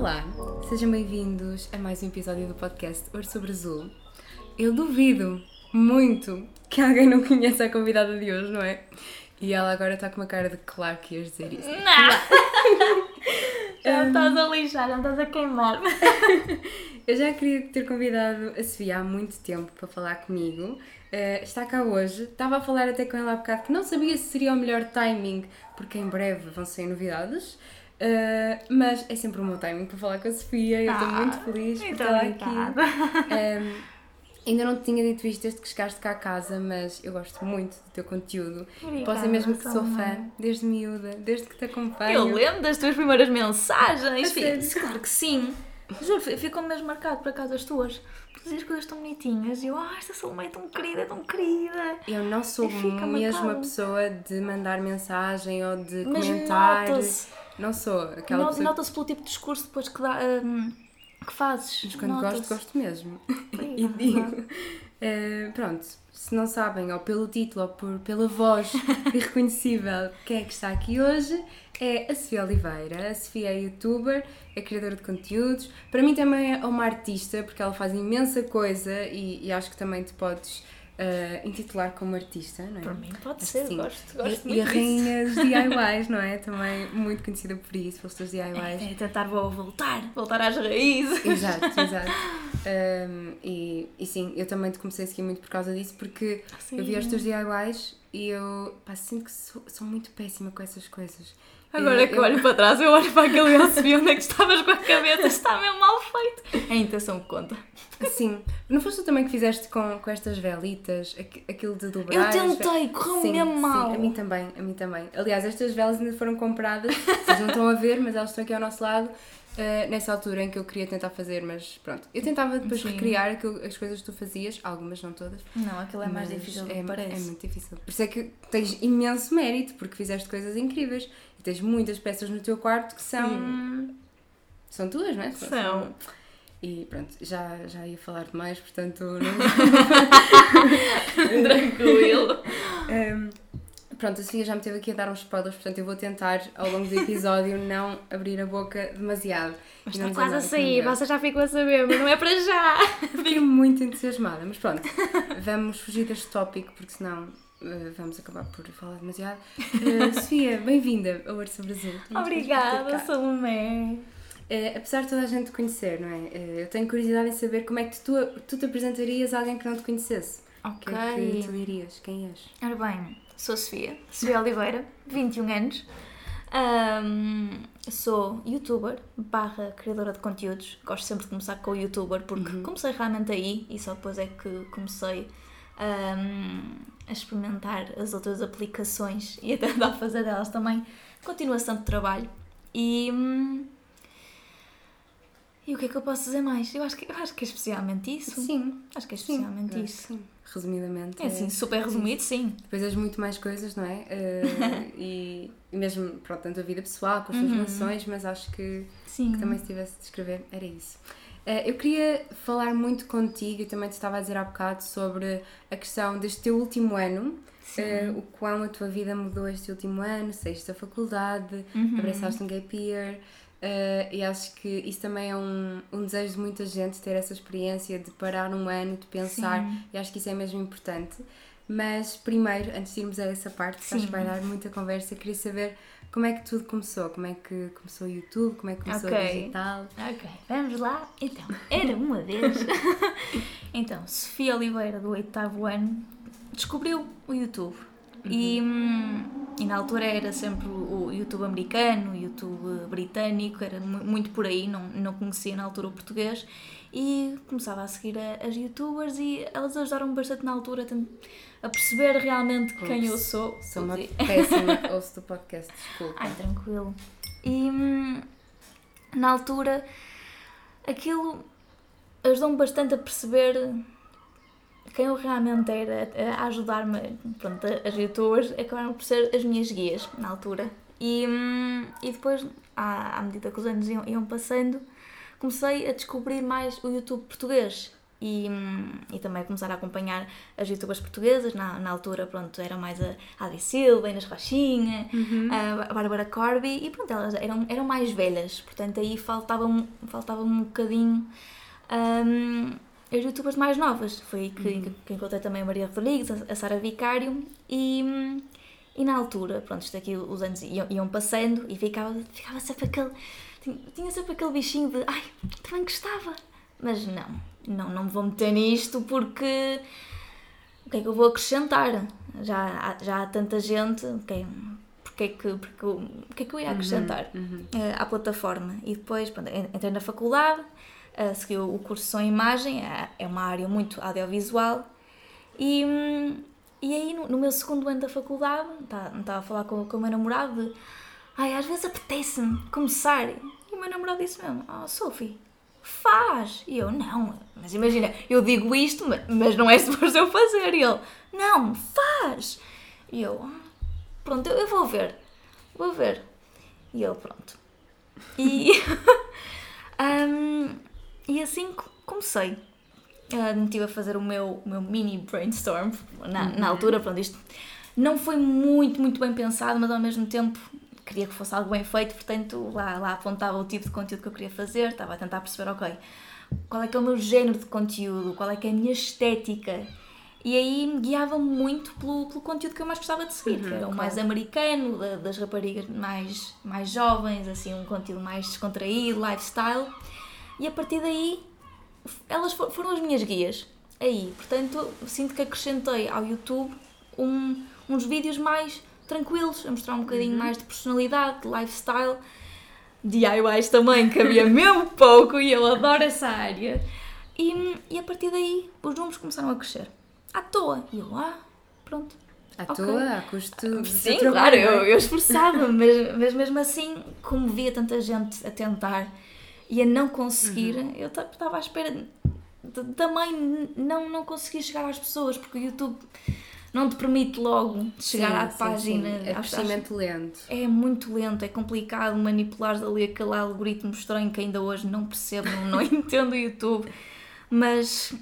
Olá, sejam bem-vindos a mais um episódio do podcast Ouro sobre Azul. Eu duvido muito que alguém não conheça a convidada de hoje, não é? E ela agora está com uma cara de claro que ias dizer isso. Não! já me estás a lixar, já me estás a queimar. Eu já queria ter convidado a Sofia há muito tempo para falar comigo. Uh, está cá hoje. Estava a falar até com ela há bocado que não sabia se seria o melhor timing, porque em breve vão sair novidades. Uh, mas é sempre o meu timing para falar com a Sofia. Eu estou ah, muito feliz por estar aqui. Um, ainda não te tinha dito isto desde que chegaste cá a casa, mas eu gosto muito do teu conteúdo. Obrigada, Posso dizer mesmo que sou fã, desde miúda, desde que te acompanho. Eu lembro das tuas primeiras mensagens. Claro que sim. Juro, ficou mesmo marcado por acaso as tuas. Dizias coisas tão bonitinhas e eu, ah, esta Salomé é tão querida, tão querida. Eu não sou mesmo a pessoa de mandar mensagem ou de Mas comentar. Não sou aquela Not, pessoa. Nota-se pelo tipo de discurso depois que, dá, um, que fazes. Mas quando gosto, gosto mesmo. e digo. Uh, pronto, se não sabem, ou pelo título, ou por, pela voz irreconhecível, quem é que está aqui hoje é a Sofia Oliveira. A Sofia é youtuber, é criadora de conteúdos. Para mim também é uma artista, porque ela faz imensa coisa e, e acho que também te podes uh, intitular como artista, não é? Para mim pode Acho ser, gosto, gosto e, muito E a rainha dos DIYs, não é? Também muito conhecida por isso, pelos seus DIYs. É, é tentar voltar, voltar às raízes. Exato, exato. Um, e, e sim, eu também te comecei a seguir muito por causa disso, porque sim. eu vi os teus DIYs e eu pá, sinto que sou, sou muito péssima com essas coisas. Agora que eu olho para trás, eu olho para aquele e eu vi onde é que estavas com a cabeça, está mesmo mal feito. É a intenção que conta. Sim. Não foste tu também que fizeste com, com estas velitas, aquilo de dobrar? Eu tentei, correu mesmo mal. Sim, a mim também, a mim também. Aliás, estas velas ainda foram compradas, vocês não estão a ver, mas elas estão aqui ao nosso lado. Uh, nessa altura em que eu queria tentar fazer, mas pronto. Eu tentava depois Sim. recriar aquilo, as coisas que tu fazias, algumas, não todas. Não, aquilo é mais difícil do que é, parece. É muito difícil. Por isso é que tens imenso mérito, porque fizeste coisas incríveis. E tens muitas peças no teu quarto que são. Sim. São tuas, não é? São. E pronto, já, já ia falar demais, portanto. Não... Tranquilo. um, pronto, a Sofia já me teve aqui a dar uns spoilers, portanto eu vou tentar ao longo do episódio não abrir a boca demasiado. Mas está quase a sair, você já ficou a saber, mas não é para já. Fico muito entusiasmada, mas pronto, vamos fugir deste tópico porque senão Uh, vamos acabar por falar demasiado. Uh, Sofia, bem-vinda ao Arço Brasil. Obrigada, Salomé. Uh, apesar de toda a gente te conhecer, não é? eu tenho curiosidade em saber como é que tu, tu te apresentarias a alguém que não te conhecesse. Ok. Quem é que tu dirias? Quem és? Ora bem, sou Sofia, Sofia Oliveira, 21 anos. Um, sou youtuber barra criadora de conteúdos. Gosto sempre de começar com o youtuber porque uhum. comecei realmente aí e só depois é que comecei um, a experimentar as outras aplicações e a tentar fazer delas também continuação de trabalho. E. Hum, e o que é que eu posso dizer mais? Eu acho que, eu acho que é especialmente isso. Sim. Acho que é especialmente sim, isso. Sim. Resumidamente. É assim, é, super resumido, sim. Depois és muito mais coisas, não é? Uh, e, e, mesmo, pronto, tanto a vida pessoal, com as tuas uhum. relações, mas acho que, que, também se tivesse de escrever, era isso. Uh, eu queria falar muito contigo, e também te estava a dizer há bocado, sobre a questão deste teu último ano, uh, o quão a tua vida mudou este último ano, saíste da faculdade, uhum. abraçaste um gap year, uh, e acho que isso também é um, um desejo de muita gente, ter essa experiência de parar um ano, de pensar, Sim. e acho que isso é mesmo importante. Mas primeiro, antes de irmos a essa parte, que acho que vai dar muita conversa, queria saber como é que tudo começou? Como é que começou o YouTube? Como é que começou okay. o digital? Ok, vamos lá. Então, era uma vez. então, Sofia Oliveira, do oitavo ano, descobriu o YouTube. Uhum. E, hum, e na altura era sempre o YouTube americano, o YouTube britânico, era muito por aí, não, não conhecia na altura o português. E começava a seguir as youtubers e elas ajudaram-me bastante na altura a perceber realmente Ups, quem eu sou. Sou uma péssima ouço do podcast, desculpa. Ai, tranquilo. E hum, na altura aquilo ajudou-me bastante a perceber quem eu realmente era, a ajudar-me. Pronto, as youtubers acabaram por ser as minhas guias na altura. E, hum, e depois, à, à medida que os anos iam, iam passando, comecei a descobrir mais o YouTube português e, e também começar a acompanhar as youtubers portuguesas. Na, na altura, pronto, era mais a Adi Silva, Inês Rochinha, uhum. a Bárbara Corby e pronto, elas eram, eram mais velhas, portanto aí faltava, faltava um bocadinho um, as youtubers mais novas. Foi aí que, uhum. que encontrei também a Maria Rodrigues, a, a Sara Vicário e, e na altura, pronto, isto aqui os anos iam, iam passando e ficava, ficava sempre aquele. Tinha, sempre aquele bichinho de ai, também gostava. Mas não, não, não me vou meter nisto porque o que é que eu vou acrescentar? Já, já há tanta gente, okay, porque é que, porque, o que é que eu ia uhum, acrescentar uhum, uhum. à plataforma? E depois pronto, entrei na faculdade, uh, segui o curso som e imagem, é, é uma área muito audiovisual, e, e aí no, no meu segundo ano da faculdade, tá, estava a falar com, com o meu namorado de ai, às vezes apetece-me começar. E o meu namorado disse mesmo, oh Sophie, faz. E eu, não, mas imagina, eu digo isto, mas não é suposto eu fazer. E ele, não, faz. E eu, pronto, eu, vou ver, vou ver. E ele, pronto. E, um, e assim comecei. Uh, me estive a fazer o meu, o meu mini brainstorm na, na uhum. altura, pronto, isto não foi muito, muito bem pensado, mas ao mesmo tempo queria que fosse algo bem feito, portanto lá, lá apontava o tipo de conteúdo que eu queria fazer, estava a tentar perceber, ok, qual é que é o meu género de conteúdo, qual é que é a minha estética. E aí me guiava muito pelo, pelo conteúdo que eu mais gostava de seguir, uhum, que era o mais americano, da, das raparigas mais, mais jovens, assim, um conteúdo mais descontraído, lifestyle. E a partir daí, elas foram as minhas guias. Aí, portanto, sinto que acrescentei ao YouTube um, uns vídeos mais tranquilos, a mostrar um bocadinho uhum. mais de personalidade, de lifestyle. DIYs também, que havia mesmo pouco e eu adoro essa área. E, e a partir daí os números começaram a crescer. À toa. E eu, ah, pronto. À okay. toa, a custo Sim, claro, eu, eu esforçava, mas, mas mesmo assim, como via tanta gente a tentar e a não conseguir, uhum. eu estava à espera também não, não conseguir chegar às pessoas, porque o YouTube não te permite logo chegar sim, à sim, página. Sim. É crescimento lento. É muito lento, é complicado manipular ali aquele algoritmo estranho que ainda hoje não percebo, não, entendo o YouTube. Mas,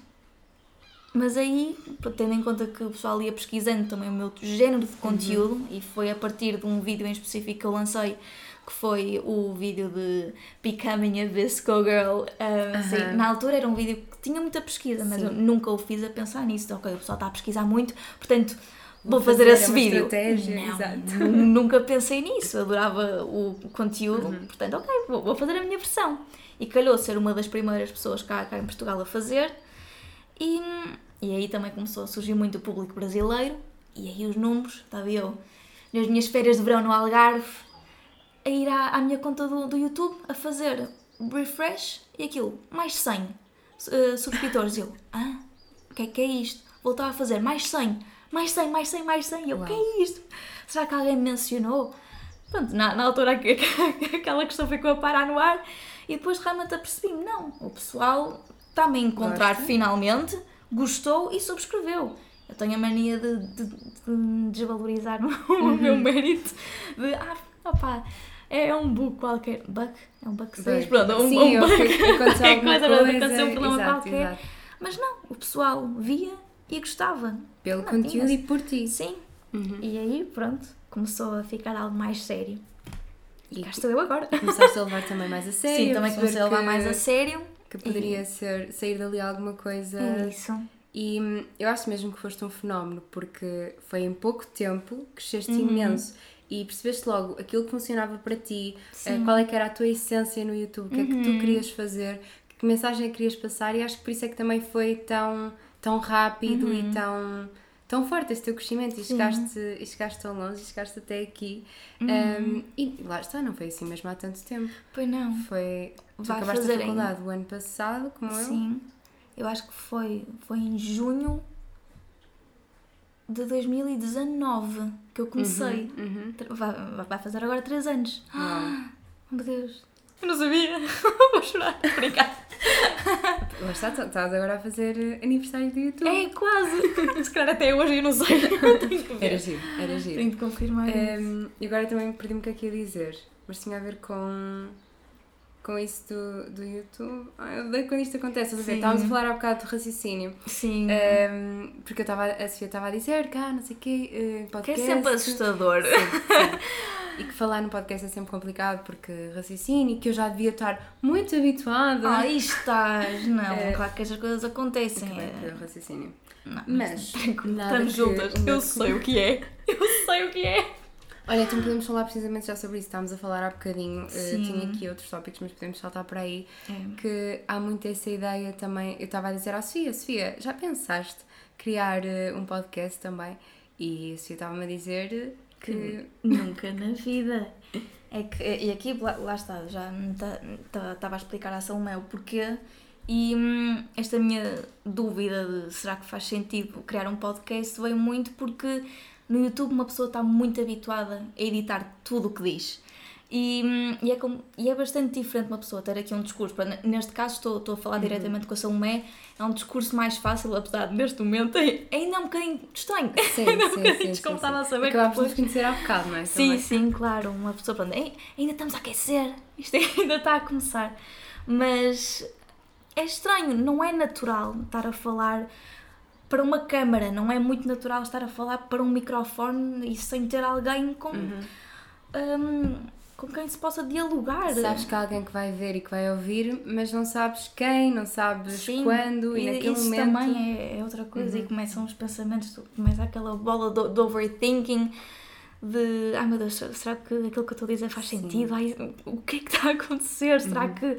mas aí, tendo em conta que o pessoal ia pesquisando também o meu género de conteúdo, uhum. e foi a partir de um vídeo em específico que eu lancei que foi o vídeo de Becoming a Visco Girl. Um, assim, na altura era um vídeo tinha muita pesquisa, mas Sim. eu nunca o fiz a pensar nisso. Ok, o pessoal está a pesquisar muito, portanto vou, fazer, fazer esse vídeo. Estratégia, não, exato. nunca pensei nisso, adorava o conteúdo, uhum. portanto, ok, vou, vou, fazer a minha versão. E calhou ser uma das primeiras pessoas cá, cá em Portugal a fazer. E, e aí também começou a surgir muito o público brasileiro, e aí os números, estava eu nas minhas férias de verão no Algarve, a ir à, à minha conta do, do YouTube a fazer refresh e aquilo, mais 100 uh, eh, subscritores. eu, ah, o que é que é isto? Voltava a fazer mais 100, mais 100, mais 100, mais 100. eu, o que é isto? Será que alguém mencionou? Pronto, na, na altura aquela questão ficou a parar no ar e depois realmente apercebi-me, não, o pessoal está-me a encontrar Gosta? finalmente, gostou e subscreveu. Eu tenho a mania de, de, de desvalorizar o, uhum. meu mérito, de, ah, opá, é um bug qualquer. Bug? É um bug 6? Pronto, um, Sim, um bug. Aconteceu é coisa, coisa, aconteceu um problema exato, qualquer. Exato. Mas não, o pessoal via e gostava. Pelo não, conteúdo tinha. e por ti. Sim. Uhum. E aí, pronto, começou a ficar algo mais sério. E, e cá estou eu agora. Começaste a levar também mais a sério. Sim, também comecei a levar mais a sério. Que poderia e... ser, sair dali alguma coisa. Isso. E hum, eu acho mesmo que foste um fenómeno, porque foi em pouco tempo que cresceste uhum. imenso e percebeste logo aquilo que funcionava para ti, uh, qual é que era a tua essência no YouTube, o que uhum. é que tu uhum. querias fazer, que mensagem é que querias passar e acho que por isso é que também foi tão, tão rápido uhum. e tão, tão forte esse teu crescimento e chegaste, e chegaste tão longe e chegaste até aqui. Uhum. Um, e lá está, não foi assim mesmo há tanto tempo. Pois não. Foi. Tu Vai acabaste a faculdade o ano passado, como Sim. eu? Sim. Eu acho que foi, foi em junho de 2019 que eu comecei. Uhum, uhum. Vai, vai fazer agora 3 anos. Ah, meu Deus. Eu não sabia. Vou chorar. Obrigada. Mas está, estás agora a fazer aniversário do YouTube. É, quase. Se calhar até hoje eu não sei. era giro, era giro. Tenho de confirmar um, E agora também perdi-me o que é que ia dizer. Mas tinha a ver com... com isso do, do YouTube. Ai, eu odeio quando isto acontece. Sim. Estávamos a falar há bocado do raciocínio. Sim. Um, porque eu estava, a Sofia estava a dizer cá, não sei o quê, uh, podcast. Que é sempre assustador. Sim, sim. e que falar no podcast é sempre complicado porque raciocínio, que eu já devia estar muito habituada. Ah, estás! Não, é, claro que estas coisas acontecem. É raciocínio. Não, mas, mas estamos juntas. Eu sei o que é. Eu sei o que é. Olha, então podemos falar precisamente já sobre isso. Estávamos a falar há bocadinho, uh, tinha aqui outros tópicos, mas podemos saltar para aí. É. Que há muito essa ideia também. Eu estava a dizer à Sofia: Sofia, já pensaste criar uh, um podcast também? E a Sofia estava-me a dizer que. Nunca na vida. É que, e aqui, lá, lá está, já estava a explicar à Salomé o porquê. E hum, esta minha dúvida de será que faz sentido criar um podcast veio muito porque no YouTube uma pessoa está muito habituada a editar tudo o que diz. E, hum, e, é como, e é bastante diferente uma pessoa ter aqui um discurso. Neste caso, estou, estou a falar uhum. diretamente com a Salomé, é um discurso mais fácil, apesar de neste momento ainda é um bocadinho estranho. Sim, ainda é um bocadinho desconfortável a saber. Acabámos depois... de conhecer há bocado, não é? Sim, Também. sim, claro. Uma pessoa, pronto, ainda estamos a aquecer, isto ainda está a começar. Mas é estranho, não é natural estar a falar para uma câmara, não é muito natural estar a falar para um microfone e sem ter alguém com, uhum. um, com quem se possa dialogar. Sabes que há alguém que vai ver e que vai ouvir, mas não sabes quem, não sabes Sim, quando e, e naquele isso momento. Também é, é, outra coisa uhum. e começam os pensamentos, começa aquela bola do, do overthinking de ai meu Deus, será que aquilo que eu estou a dizer faz Sim. sentido? Ai, o que é que está a acontecer? Será uhum. que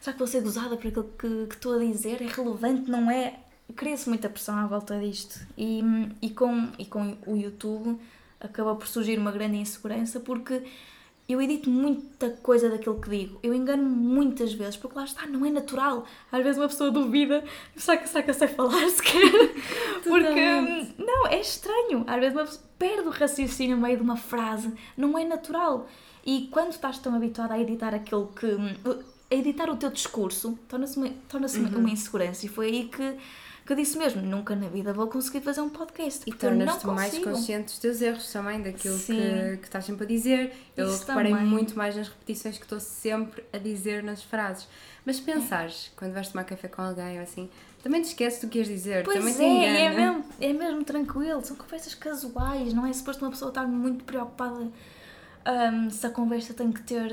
será que vou ser gozada por aquilo que, que estou a dizer? É relevante? Não é? Cria-se muita pressão à volta disto e, e, com, e com o YouTube acaba por surgir uma grande insegurança porque eu edito muita coisa daquilo que digo, eu engano muitas vezes, porque lá está, não é natural. Às vezes uma pessoa duvida, será que, será que eu sei falar sequer? porque, não, é estranho. Às vezes uma pessoa perde o raciocínio no meio de uma frase, não é natural. E quando estás tão habituada a editar aquilo que. a editar o teu discurso, torna-se uma, torna uhum. uma insegurança. E foi aí que que eu disse mesmo, nunca na vida vou conseguir fazer um podcast. E tornas-te mais consciente dos teus erros também, daquilo que, que estás sempre a dizer. Eu Isso reparei também. muito mais nas repetições que estou sempre a dizer nas frases. Mas pensares, é. quando vais tomar café com alguém ou assim, também te esqueces do que ias dizer, pois também é, te engana. É mesmo, é mesmo tranquilo, são conversas casuais, não é suposto uma pessoa estar muito preocupada um, se a conversa tem que ter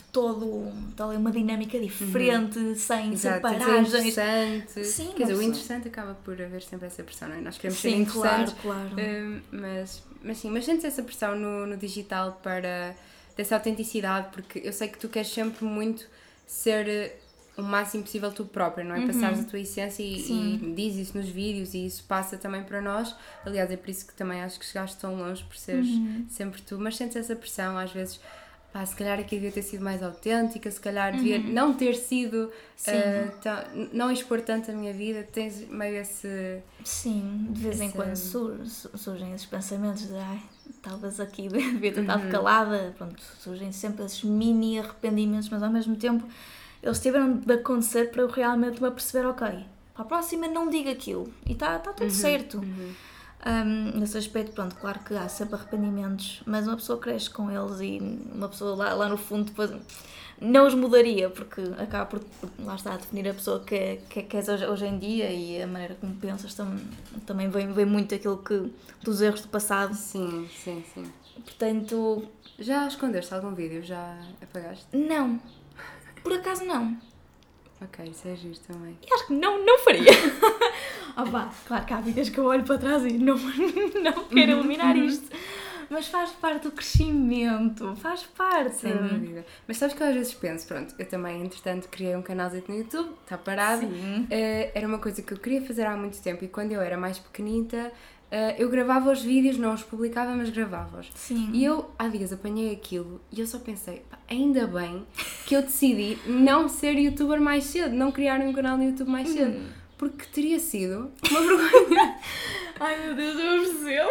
uh, todo tal, uma dinâmica diferente, uhum. sem Exato, separagens. interessante. Sim, Quer dizer, o interessante acaba por haver sempre essa pressão, não é? Nós queremos sim, ser interessantes, claro, claro. Um, mas, mas sim, mas sentes essa pressão no, no digital para dessa autenticidade, porque eu sei que tu queres sempre muito ser o máximo possível tu própria, não é? Uhum. Passares a tua essência e, e diz isso nos vídeos e isso passa também para nós. Aliás, é por isso que também acho que chegaste tão longe por seres uhum. sempre tu, mas sentes essa pressão às vezes. Pá, se calhar aqui devia ter sido mais autêntica, se calhar devia uhum. não ter sido, uh, tão, não expor tanto a minha vida, tens meio esse. Sim, de vez esse... em quando surgem esses pensamentos de ai, talvez aqui devia ter estado uhum. calada, pronto, surgem sempre esses mini arrependimentos, mas ao mesmo tempo eles tiveram de acontecer para eu realmente me aperceber, ok, para a próxima não diga aquilo e está tá tudo uhum, certo. Um, nesse aspecto, pronto, claro que há sempre arrependimentos, mas uma pessoa cresce com eles e uma pessoa lá, lá no fundo depois não os mudaria, porque acaba por, lá está, a definir a pessoa que, é, que, é, que és hoje, hoje em dia e a maneira como pensas tam, também vem, vem muito aquilo que, dos erros do passado. Sim, sim, sim. Portanto... Já escondeste algum vídeo? Já apagaste? Não, por acaso não. Ok, isso é giro também. E acho que não, não faria. oh, pá, claro que há vídeos que eu olho para trás e não, não quero eliminar uhum. isto. Mas faz parte do crescimento, faz parte. Sem dúvida. Mas sabes que eu às vezes penso, pronto, eu também, entretanto, criei um canal no YouTube, está parado. Sim. Uh, era uma coisa que eu queria fazer há muito tempo e quando eu era mais pequenita, eu gravava os vídeos, não os publicava, mas gravava-os. Sim. E eu, há dias, apanhei aquilo e eu só pensei, pá, ainda bem que eu decidi não ser youtuber mais cedo, não criar um canal no YouTube mais cedo. Hum. Porque teria sido uma vergonha. Ai meu Deus, eu percebo.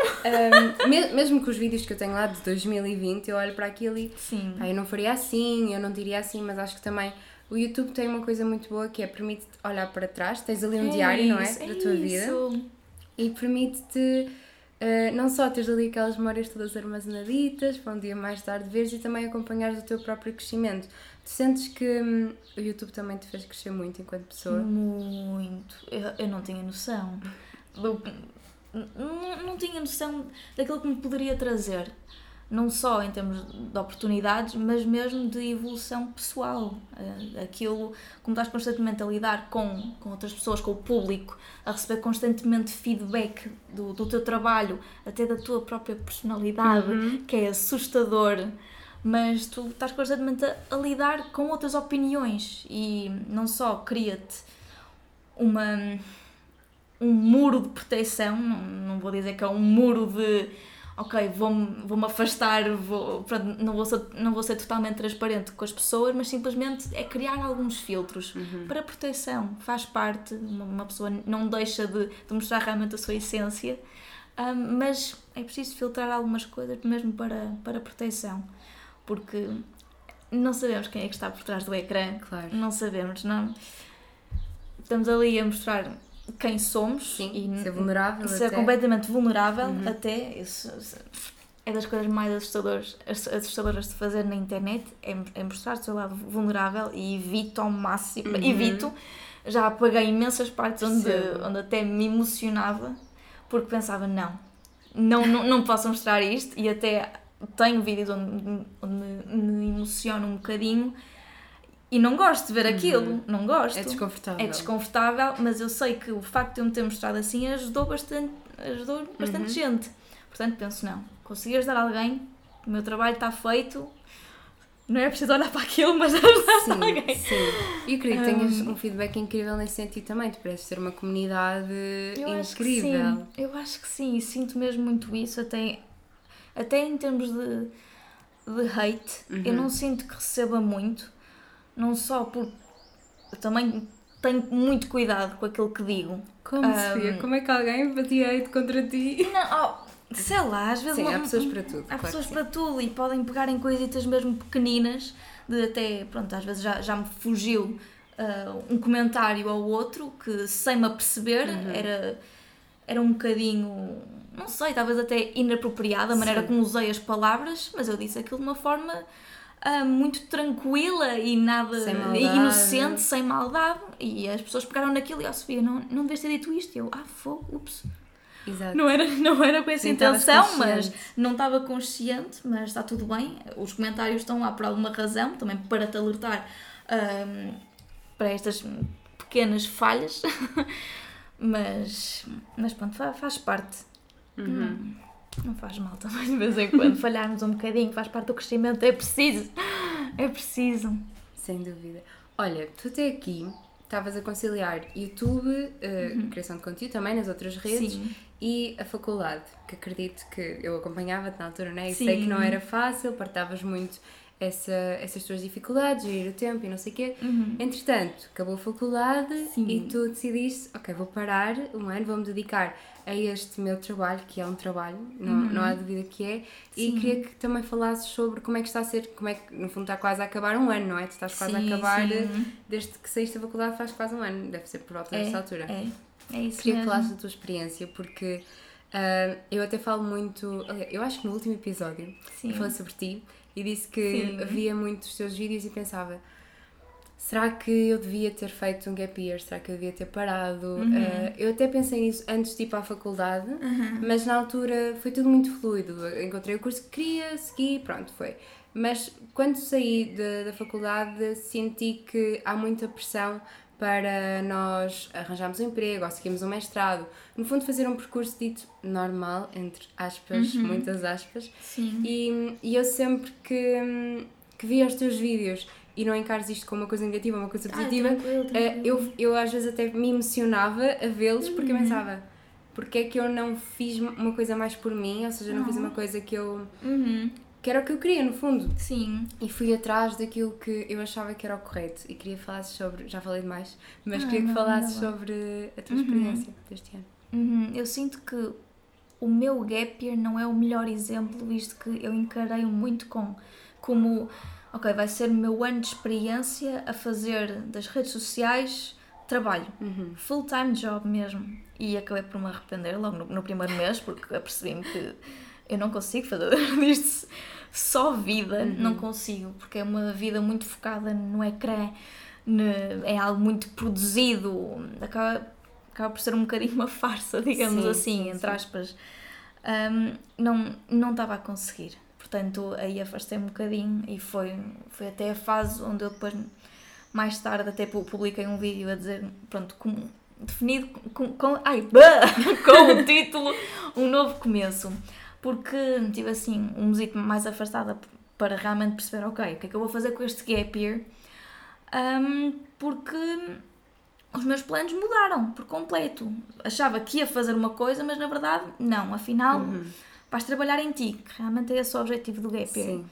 Um, me, mesmo com os vídeos que eu tenho lá de 2020, eu olho para aquilo e Sim. Pá, eu não faria assim, eu não diria assim, mas acho que também o YouTube tem uma coisa muito boa que é permite-te olhar para trás, tens ali um é diário, isso, não é? Da tua é vida. E permite-te Uh, não só teres ali aquelas memórias todas armazenaditas para um dia mais tarde veres e também acompanhares o teu próprio crescimento. Tu sentes que hum, o YouTube também te fez crescer muito enquanto pessoa? Muito. Eu, eu não tinha noção. Eu, não, não tinha noção daquilo que me poderia trazer não só em termos de oportunidades, mas mesmo de evolução pessoal. Eh, aquilo, como estás constantemente a lidar com, com outras pessoas, com o público, a receber constantemente feedback do, do teu trabalho, até da tua própria personalidade, uhum. que é assustador. Mas tu estás constantemente a, a lidar com outras opiniões e não só cria-te uma um muro de proteção, não, não vou dizer que é um muro de ok, vou-me vou afastar, vou, pronto, não, vou ser, não vou ser totalmente transparente com as pessoas, mas simplesmente é criar alguns filtros uhum. para proteção. Faz parte, uma, uma pessoa não deixa de, de, mostrar realmente a sua essência, um, mas é preciso filtrar algumas coisas mesmo para, para proteção, porque não sabemos quem é que está por trás do ecrã, claro. não sabemos, não. Estamos ali a mostrar quem somos Sim, e ser vulnerável ser até. completamente vulnerável uhum. até isso, é das coisas mais assustadoras, assustadoras de fazer na internet é, é mostrar o seu lado vulnerável e evito ao máximo uhum. evito já apaguei imensas partes onde, onde até me emocionava porque pensava não não, não, não posso mostrar isto e até tenho vídeos onde, onde me, me emociono um bocadinho e não gosto de ver uhum. aquilo, não gosto. É desconfortável. É desconfortável, mas eu sei que o facto de eu me ter mostrado assim ajudou bastante, ajudou bastante uhum. gente. Portanto, penso, não, consegui ajudar alguém, o meu trabalho está feito, não é preciso olhar para aquilo, mas ajudar sim, alguém. Sim, e eu creio que tenhas um, um feedback incrível nesse sentido também, tu pareces ser uma comunidade eu incrível. Acho eu acho que sim, e sinto mesmo muito isso, até, até em termos de, de hate, uhum. eu não sinto que receba muito não só porque também tenho muito cuidado com aquilo que digo. Como, um, Sofia? Como é que alguém batia contra ti? Não, oh, sei lá, às vezes. Sim, há pessoas para tudo. Há claro pessoas para tudo e podem pegar em coisitas mesmo pequeninas, de até, pronto, às vezes já, já me fugiu uh, um comentário ou outro que, sem me aperceber, uhum. era, era um bocadinho. Não sei, talvez até inapropriada a maneira Sim. como usei as palavras, mas eu disse aquilo de uma forma uh, muito tranquila e nada sem inocente, sem maldade. E as pessoas pegaram naquilo e, ó oh, Sofia, não, não deves ter dito isto. E eu, ah, fogo, ups. Exato. Não era, não era com essa Sim, intenção, mas não estava consciente, mas está tudo bem. Os comentários estão lá por alguma razão, também para te alertar um, para estas pequenas falhas, mas, mas pronto, faz, faz parte. Uhum. Hum. Não faz mal também de vez em quando falharmos um bocadinho, faz parte do crescimento, é preciso. É preciso. Sem dúvida. Olha, tu até aqui estavas a conciliar YouTube, uh, uhum. criação de conteúdo também nas outras redes Sim. e a faculdade, que acredito que eu acompanhava-te na altura, né? E Sim. sei que não era fácil, partilhavas muito essa, essas tuas dificuldades, gerir o tempo e não sei o quê. Uhum. Entretanto, acabou a faculdade Sim. e tu decidiste, ok, vou parar um ano, vou-me dedicar a este meu trabalho, que é um trabalho, não, uhum. não há dúvida que é, Sim. e queria que também falasses sobre como é que está a ser, como é que no fundo está quase a acabar um ano, não é? Tu estás quase sim, a acabar, sim. desde que saíste da faculdade faz quase um ano, deve ser por volta é, dessa altura. É, é isso Queria mesmo. que falasses da tua experiência, porque uh, eu até falo muito, eu acho que no último episódio eu falei sobre ti e disse que via muitos teus vídeos e pensava será que eu devia ter feito um gap year? Será que eu devia ter parado? Uhum. Uh, eu até pensei nisso antes de ir para a faculdade, uhum. mas na altura foi tudo muito fluido. Encontrei o curso que queria, segui, pronto, foi. Mas quando saí de, da faculdade senti que há muita pressão para nós arranjarmos um emprego ou seguirmos um mestrado. No fundo, fazer um percurso dito normal, entre aspas, uhum. muitas aspas. Sim. E, e eu sempre que, que via os teus vídeos e não encares isto como uma coisa negativa, uma coisa ah, positiva, ah, tranquilo, tranquilo. Eh, eu, eu às vezes até me emocionava a vê-los uhum. porque eu uhum. pensava porque é que eu não fiz uma coisa mais por mim, ou seja, não fiz uma uhum. coisa que eu. Uhum. Que era o que eu queria, no fundo. Sim. E fui atrás daquilo que eu achava que era o correto e queria falar sobre. já falei demais, mas ah, queria que falasses sobre a tua uhum. experiência deste ano. Uhum. Eu sinto que o meu gap year não é o melhor exemplo, visto que eu encarei muito com como ok, vai ser o meu ano de experiência a fazer das redes sociais trabalho, uhum. full-time job mesmo. E acabei por me arrepender logo no, no primeiro mês, porque apercebi-me que eu não consigo fazer isto só vida, uhum. não consigo, porque é uma vida muito focada no ecrã, no, é algo muito produzido, acaba, acaba por ser um bocadinho uma farsa, digamos sim, assim, sim, entre aspas. Um, não, não estava a conseguir. Portanto, aí afastei-me um bocadinho e foi, foi até a fase onde eu depois, mais tarde, até publiquei um vídeo a dizer, pronto, como, definido com, com, ai, com o título Um Novo Começo porque tive assim um mesito mais afastada para realmente perceber, ok, o que é que eu vou fazer com este gap year? Um, porque os meus planos mudaram por completo. Achava que ia fazer uma coisa, mas na verdade, não. Afinal, uhum. vais trabalhar em ti, que realmente é esse o objetivo do gap year. Sim.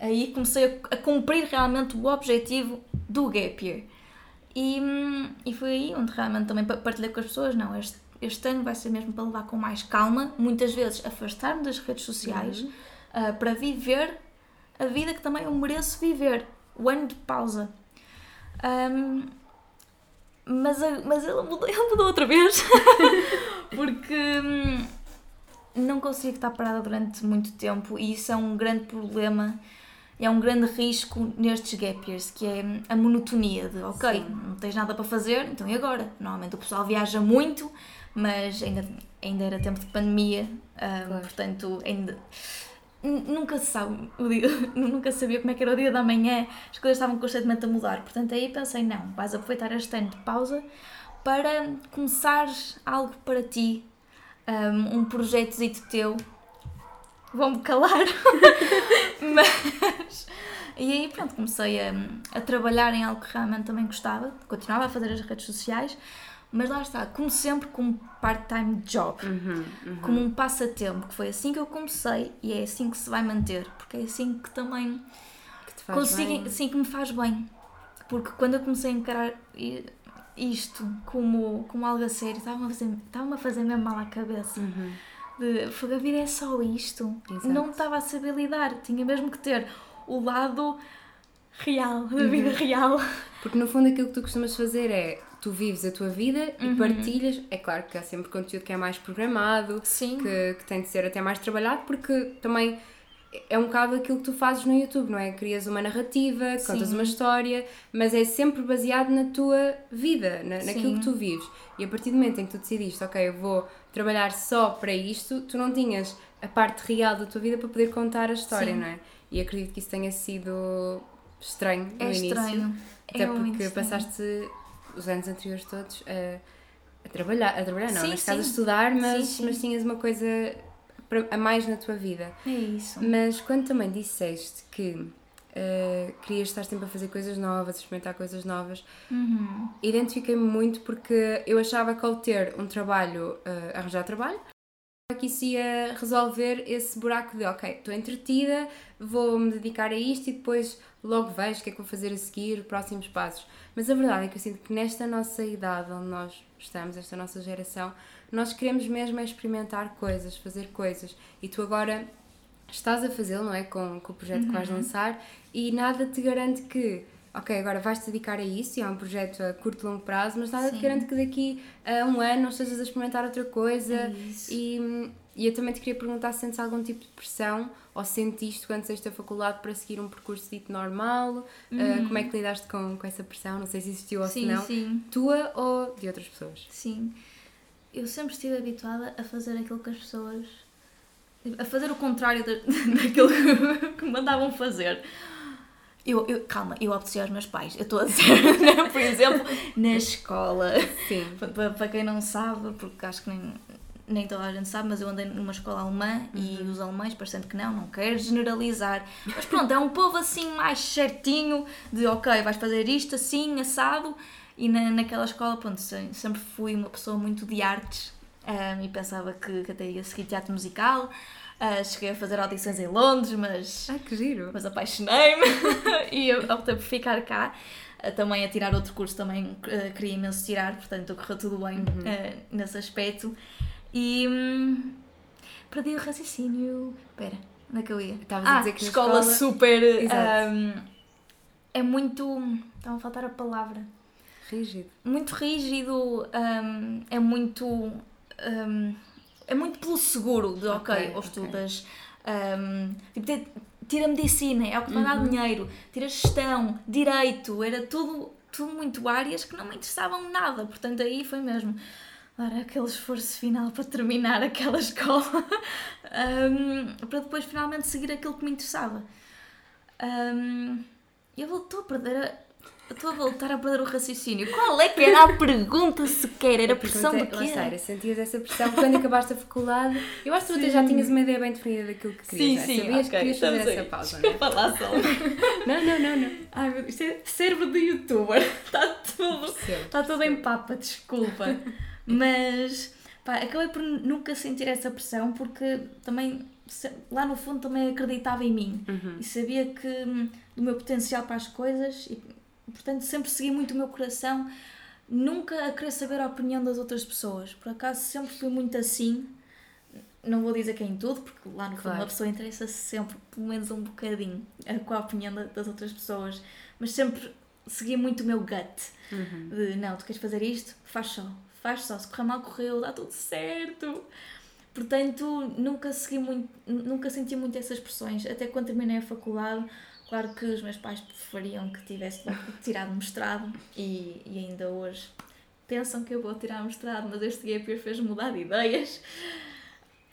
Aí comecei a, a, cumprir realmente o objetivo do gap year. E, e foi aí onde realmente também partilhei com as pessoas, não, este este ano vai ser mesmo para levar com mais calma, muitas vezes afastar-me das redes sociais uhum. uh, para viver a vida que também eu mereço viver. O ano de pausa. Um, mas, mas ele, mudou, ele mudou outra vez porque hum, não consigo estar parada durante muito tempo e isso é um grande problema é um grande risco nestes gap years, que é a monotonia de ok, Sim. não tens nada para fazer, então e agora? Normalmente o pessoal viaja muito, mas ainda, ainda era tempo de pandemia, um, claro. portanto ainda nunca se sabe, nunca sabia como é que era o dia da manhã, as coisas estavam constantemente a mudar, portanto aí pensei, não, vais aproveitar este ano de pausa para começar algo para ti, um, um projeto teu, vão-me calar, mas... E aí, pronto, comecei a, a trabalhar em algo que realmente também gostava, continuava a fazer as redes sociais, mas lá está, como sempre, como part-time job, uhum, uhum. como um passatempo, que foi assim que eu comecei e é assim que se vai manter, porque é assim que também que consigo, assim que me faz bem. Porque quando eu comecei a encarar isto como, como algo a sério, estava-me a fazer, estava a fazer mesmo mal à cabeça. Uhum. De, a vida é só isto. Exato. Não estava a saber lidar, tinha mesmo que ter o lado real, da uhum. vida real. Porque no fundo aquilo que tu costumas fazer é tu vives a tua vida uhum. e partilhas. É claro que há sempre conteúdo que é mais programado. Que, que tem de ser até mais trabalhado, porque também é um bocado aquilo que tu fazes no YouTube, não é? Crias uma narrativa, contas Sim. uma história, mas é sempre baseado na tua vida, na, naquilo que tu vives. E a partir do momento em que tu decidiste, ok, eu vou trabalhar só para isto, tu não tinhas a parte real da tua vida para poder contar a história, Sim. não é? E acredito que isso tenha sido estranho é no estranho. início. Até é porque passaste os anos anteriores todos a, a trabalhar, a trabalhar não, sim, neste caso a estudar, mas, sim, sim. mas tinhas uma coisa a mais na tua vida. É isso. Mas quando também disseste que uh, querias estar sempre a fazer coisas novas, a experimentar coisas novas, uhum. identifiquei-me muito porque eu achava que ao ter um trabalho, uh, arranjar trabalho, que isso ia resolver esse buraco de ok, estou entretida, vou-me dedicar a isto e depois logo vejo o que é que vou fazer a seguir, próximos passos. Mas a verdade é que eu sinto que nesta nossa idade onde nós estamos, esta nossa geração, nós queremos mesmo é experimentar coisas, fazer coisas. E tu agora estás a fazê-lo, não é? Com, com o projeto uhum. que vais uhum. lançar e nada te garante que ok, agora vais-te dedicar a isso e é um projeto a curto e longo prazo, mas nada Sim. te garante que daqui a um ano não estejas a experimentar outra coisa. É e, e eu também te queria perguntar se sentes algum tipo de pressão ou sentiste quando saíste da faculdade para seguir um percurso dito normal? Uhum. Uh, como é que lidaste com, com essa pressão? Não sei se existiu ou sim, se não. Sim. Tua ou de outras pessoas? Sim. Eu sempre estive habituada a fazer aquilo que as pessoas. a fazer o contrário da, daquilo que me mandavam fazer. Eu, eu, calma, eu obedecia aos meus pais. Eu estou a dizer, né? por exemplo, na escola. Sim. Para, para quem não sabe, porque acho que nem, nem toda a gente sabe, mas eu andei numa escola alemã uhum. e os alemães, parecendo que não, não quero generalizar. Mas pronto, é um povo assim mais certinho, de ok, vais fazer isto assim, assado. E na, naquela escola, pronto, sempre fui uma pessoa muito de artes um, e pensava que, que até ia seguir teatro musical. Uh, cheguei a fazer audições em Londres, mas. Ai, que giro! Mas apaixonei-me e optei por ficar cá. Uh, também a tirar outro curso, também uh, queria imenso tirar, portanto correu tudo bem uhum. nesse aspecto. E. Um, perdi o raciocínio. Espera, onde é que eu ia? Estavas ah, a dizer que escola, escola super. Um, é muito. Estava a faltar a palavra. rígido. Muito rígido, um, é muito. Um, é muito pelo seguro de ok, okay ou estudas. Okay. Um, tipo, tira medicina, é o que vai uhum. dar dinheiro, tira gestão, direito, era tudo, tudo muito áreas que não me interessavam nada. Portanto, aí foi mesmo dar aquele esforço final para terminar aquela escola, um, para depois finalmente seguir aquilo que me interessava. Um, eu estou a perder Estou a voltar a perder o raciocínio. Qual é que era a pergunta sequer? Era a pressão do quê? Era, sentias essa pressão quando acabaste a faculdade. Eu acho que tu já tinhas uma ideia bem definida daquilo que querias. Sim, sim, Sabias okay, que querias fazer essa pausa. Desculpa lá só. não, não, não, não. Ai meu Deus, isto é cérebro de youtuber. Está tudo, está tudo em papa, desculpa. Mas pá, acabei por nunca sentir essa pressão porque também lá no fundo também acreditava em mim uhum. e sabia que hum, do meu potencial para as coisas e portanto sempre segui muito o meu coração nunca a querer saber a opinião das outras pessoas por acaso sempre fui muito assim não vou dizer que é em tudo porque lá no fundo claro. uma pessoa interessa-se sempre pelo menos um bocadinho com a opinião das outras pessoas mas sempre segui muito o meu gut uhum. de não, tu queres fazer isto? faz só faz só, se correr mal correu, dá tudo certo. Portanto, nunca segui muito, nunca senti muito essas pressões, até quando terminei a faculdade. Claro que os meus pais preferiam que tivesse tirado mestrado e, e ainda hoje pensam que eu vou tirar mestrado, mas este gap year fez mudar de ideias.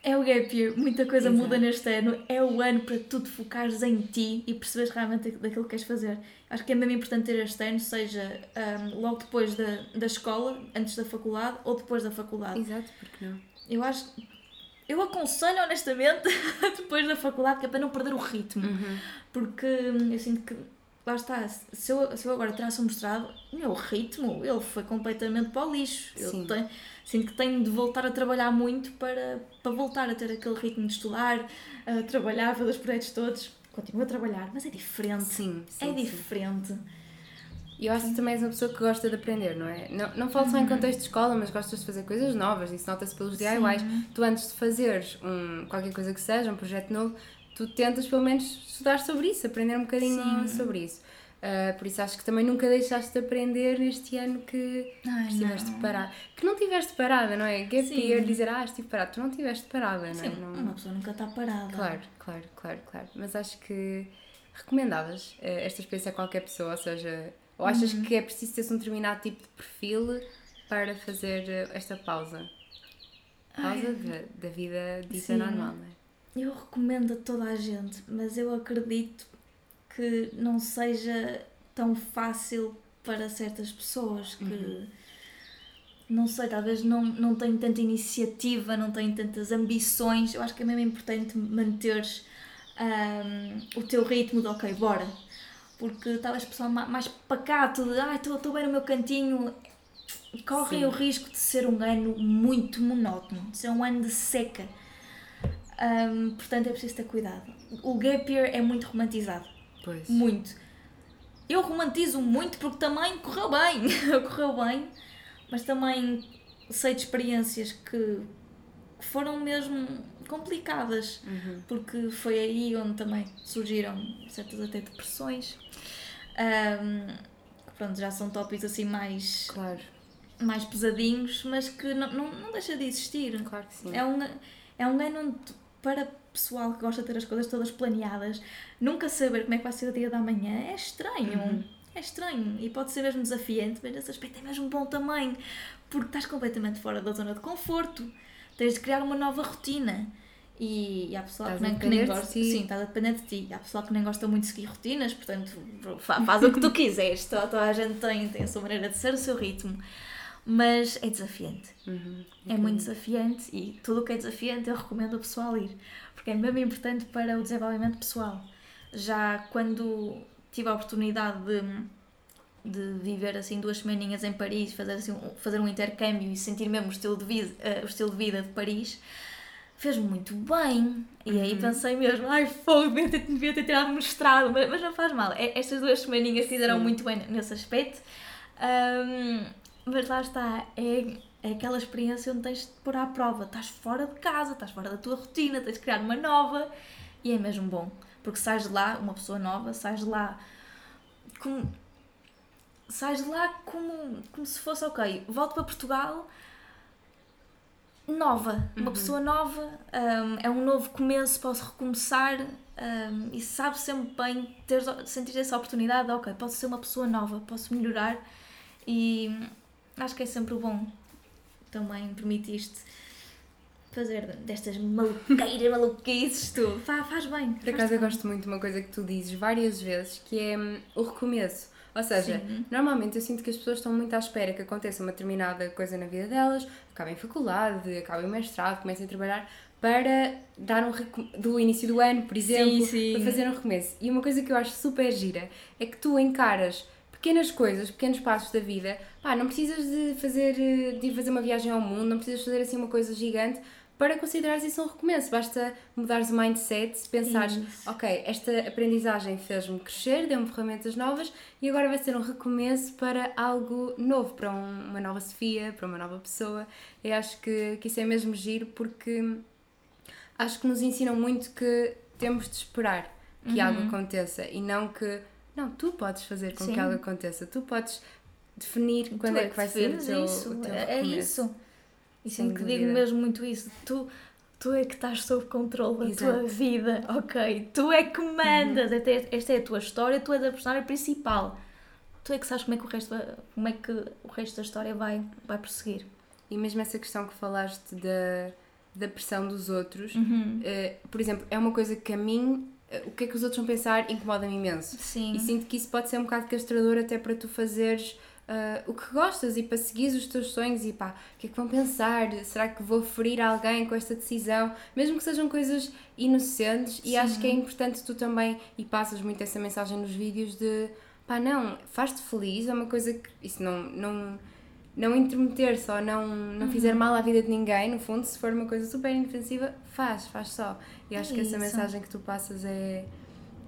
É o gap year, muita coisa Exato. muda neste ano, é o ano para tu te focares em ti e perceberes realmente daquilo que queres fazer. Acho que é mesmo importante ter este ano, seja um, logo depois da, da escola, antes da faculdade ou depois da faculdade. Exato, porque não? Eu acho. Eu aconselho honestamente depois da faculdade, que é para não perder o ritmo. Uhum. Porque hum, eu sinto que. Lá está, se eu, se eu agora traço um mestrado, o meu ritmo, ele foi completamente para o lixo. Eu tenho, sinto que tenho de voltar a trabalhar muito para, para voltar a ter aquele ritmo de estudar, a trabalhar, fazer os projetos todos continuo a trabalhar, mas é diferente. Sim, sim É diferente. E eu acho que também és uma pessoa que gosta de aprender, não é? Não, não falo só em uhum. contexto de escola, mas gostas de fazer coisas novas, isso nota-se pelos DIYs. Sim. Tu antes de fazeres um, qualquer coisa que seja, um projeto novo, tu tentas pelo menos estudar sobre isso, aprender um bocadinho Sim. sobre isso. Uh, por isso acho que também nunca deixaste de aprender neste ano que Ai, estiveste não. parada. Que não estiveste parada, não é? Gap year, dizer, ah, estive parada. Tu não estiveste parada, Sim, não é? Não... Uma pessoa nunca está parada. Claro, claro, claro, claro. Mas acho que recomendavas uh, esta experiência a qualquer pessoa, ou seja, ou achas uhum. que é preciso ter um determinado tipo de perfil para fazer uh, esta pausa? Pausa da vida dita Sim. normal, não é? Eu recomendo a toda a gente, mas eu acredito que não seja tão fácil para certas pessoas que uhum. não sei, talvez não, não têm tanta iniciativa, não têm tantas ambições. Eu acho que é mesmo importante manteres um, o teu ritmo de ok, bora. Porque talvez pessoal mais pacato, de ah, estou bem no meu cantinho, correm Sim. o risco de ser um ano muito monótono, de ser um ano de seca. Um, portanto, é preciso ter cuidado. O gap year é muito romantizado. Pois. Muito. Eu romantizo muito porque também correu bem. correu bem, mas também sei de experiências que foram mesmo complicadas, uhum. porque foi aí onde também surgiram certas até depressões. Um, pronto, já são tópicos assim mais. Claro. Mais pesadinhos, mas que não, não, não deixa de existir. Claro que sim. É um, é um ano onde, para pessoal que gosta de ter as coisas todas planeadas, nunca saber como é que vai ser o dia da manhã é estranho. Uhum. É estranho e pode ser mesmo desafiante, mas nesse aspecto é mesmo bom também, porque estás completamente fora da zona de conforto, tens de criar uma nova rotina. E, e há pessoal que, nem, que nem gosta. Sim, estás a depender de ti. E há pessoal que nem gosta muito de seguir rotinas, portanto, faz o que tu quiseres. Toda, toda a gente tem, tem a sua maneira de ser, o seu ritmo mas é desafiante. Uhum, é muito desafiante e tudo o que é desafiante eu recomendo o pessoal ir, porque é mesmo importante para o desenvolvimento pessoal. Já quando tive a oportunidade de, de viver assim duas semaninhas em Paris, fazer, assim, fazer um intercâmbio e sentir mesmo o estilo de vida, uh, o estilo de, vida de Paris, fez muito bem. E aí uhum. pensei mesmo, ai fogo, devia ter, devia ter tirado mestrado, mas, mas não faz mal. É, estas duas semaninhas fizeram muito bem nesse aspecto. Um, mas lá está, é, é aquela experiência onde tens de pôr à prova. Estás fora de casa, estás fora da tua rotina, tens de criar uma nova e é mesmo bom. Porque sais de lá, uma pessoa nova, sais de lá com. sais de lá como, como se fosse, ok, volto para Portugal nova, uma uhum. pessoa nova, um, é um novo começo, posso recomeçar um, e sabe sempre bem ter, sentir essa oportunidade, ok, posso ser uma pessoa nova, posso melhorar e acho que é sempre bom também permitiste fazer destas maluqueiras, maluquices, tu faz, faz bem. Por acaso eu gosto muito de uma coisa que tu dizes várias vezes, que é hum, o recomeço. Ou seja, Sim. normalmente eu sinto que as pessoas estão muito à espera que aconteça uma determinada coisa na vida delas, acabem faculdade, acabem mestrado, comecem a trabalhar, para dar um do início do ano, por exemplo, sim, sim. para fazer um recomeço. E uma coisa que eu acho super gira é que tu encaras pequenas coisas, pequenos passos da vida. Pá, não precisas de fazer de fazer uma viagem ao mundo, não precisas fazer assim uma coisa gigante, para considerares isso um recomeço. Basta mudares o mindset, pensares, isso. ok, esta aprendizagem fez-me crescer, deu-me ferramentas novas e agora vai ser um recomeço para algo novo, para um, uma nova Sofia, para uma nova pessoa. Eu acho que, que isso é mesmo giro porque acho que nos ensinam muito que temos de esperar que uhum. algo aconteça e não que, não, tu podes fazer com Sim. que algo aconteça, tu podes definir quando tu é que vai ser o teu, isso. O teu é, é isso e sempre que digo mesmo muito isso, tu, tu é que estás sob controle da tua vida, ok? Tu é que mandas, uhum. esta é a tua história, tu és a personagem principal. Tu é que sabes como é que o resto, como é que o resto da história vai, vai prosseguir. E mesmo essa questão que falaste da, da pressão dos outros, uhum. uh, por exemplo, é uma coisa que a mim uh, o que é que os outros vão pensar incomoda-me imenso. Sim. E sinto que isso pode ser um bocado castrador até para tu fazeres uh, o que gostas e para seguir os teus sonhos e pá, o que é que vão pensar? Será que vou ferir alguém com esta decisão? Mesmo que sejam coisas inocentes, Sim. e acho que é importante tu também, e passas muito essa mensagem nos vídeos de pá, não, faz-te feliz, é uma coisa que isso não. não não intermeter só, não, não uhum. fizer mal à vida de ninguém, no fundo, se for uma coisa super inofensiva, faz, faz só. E acho é que essa mensagem que tu passas é,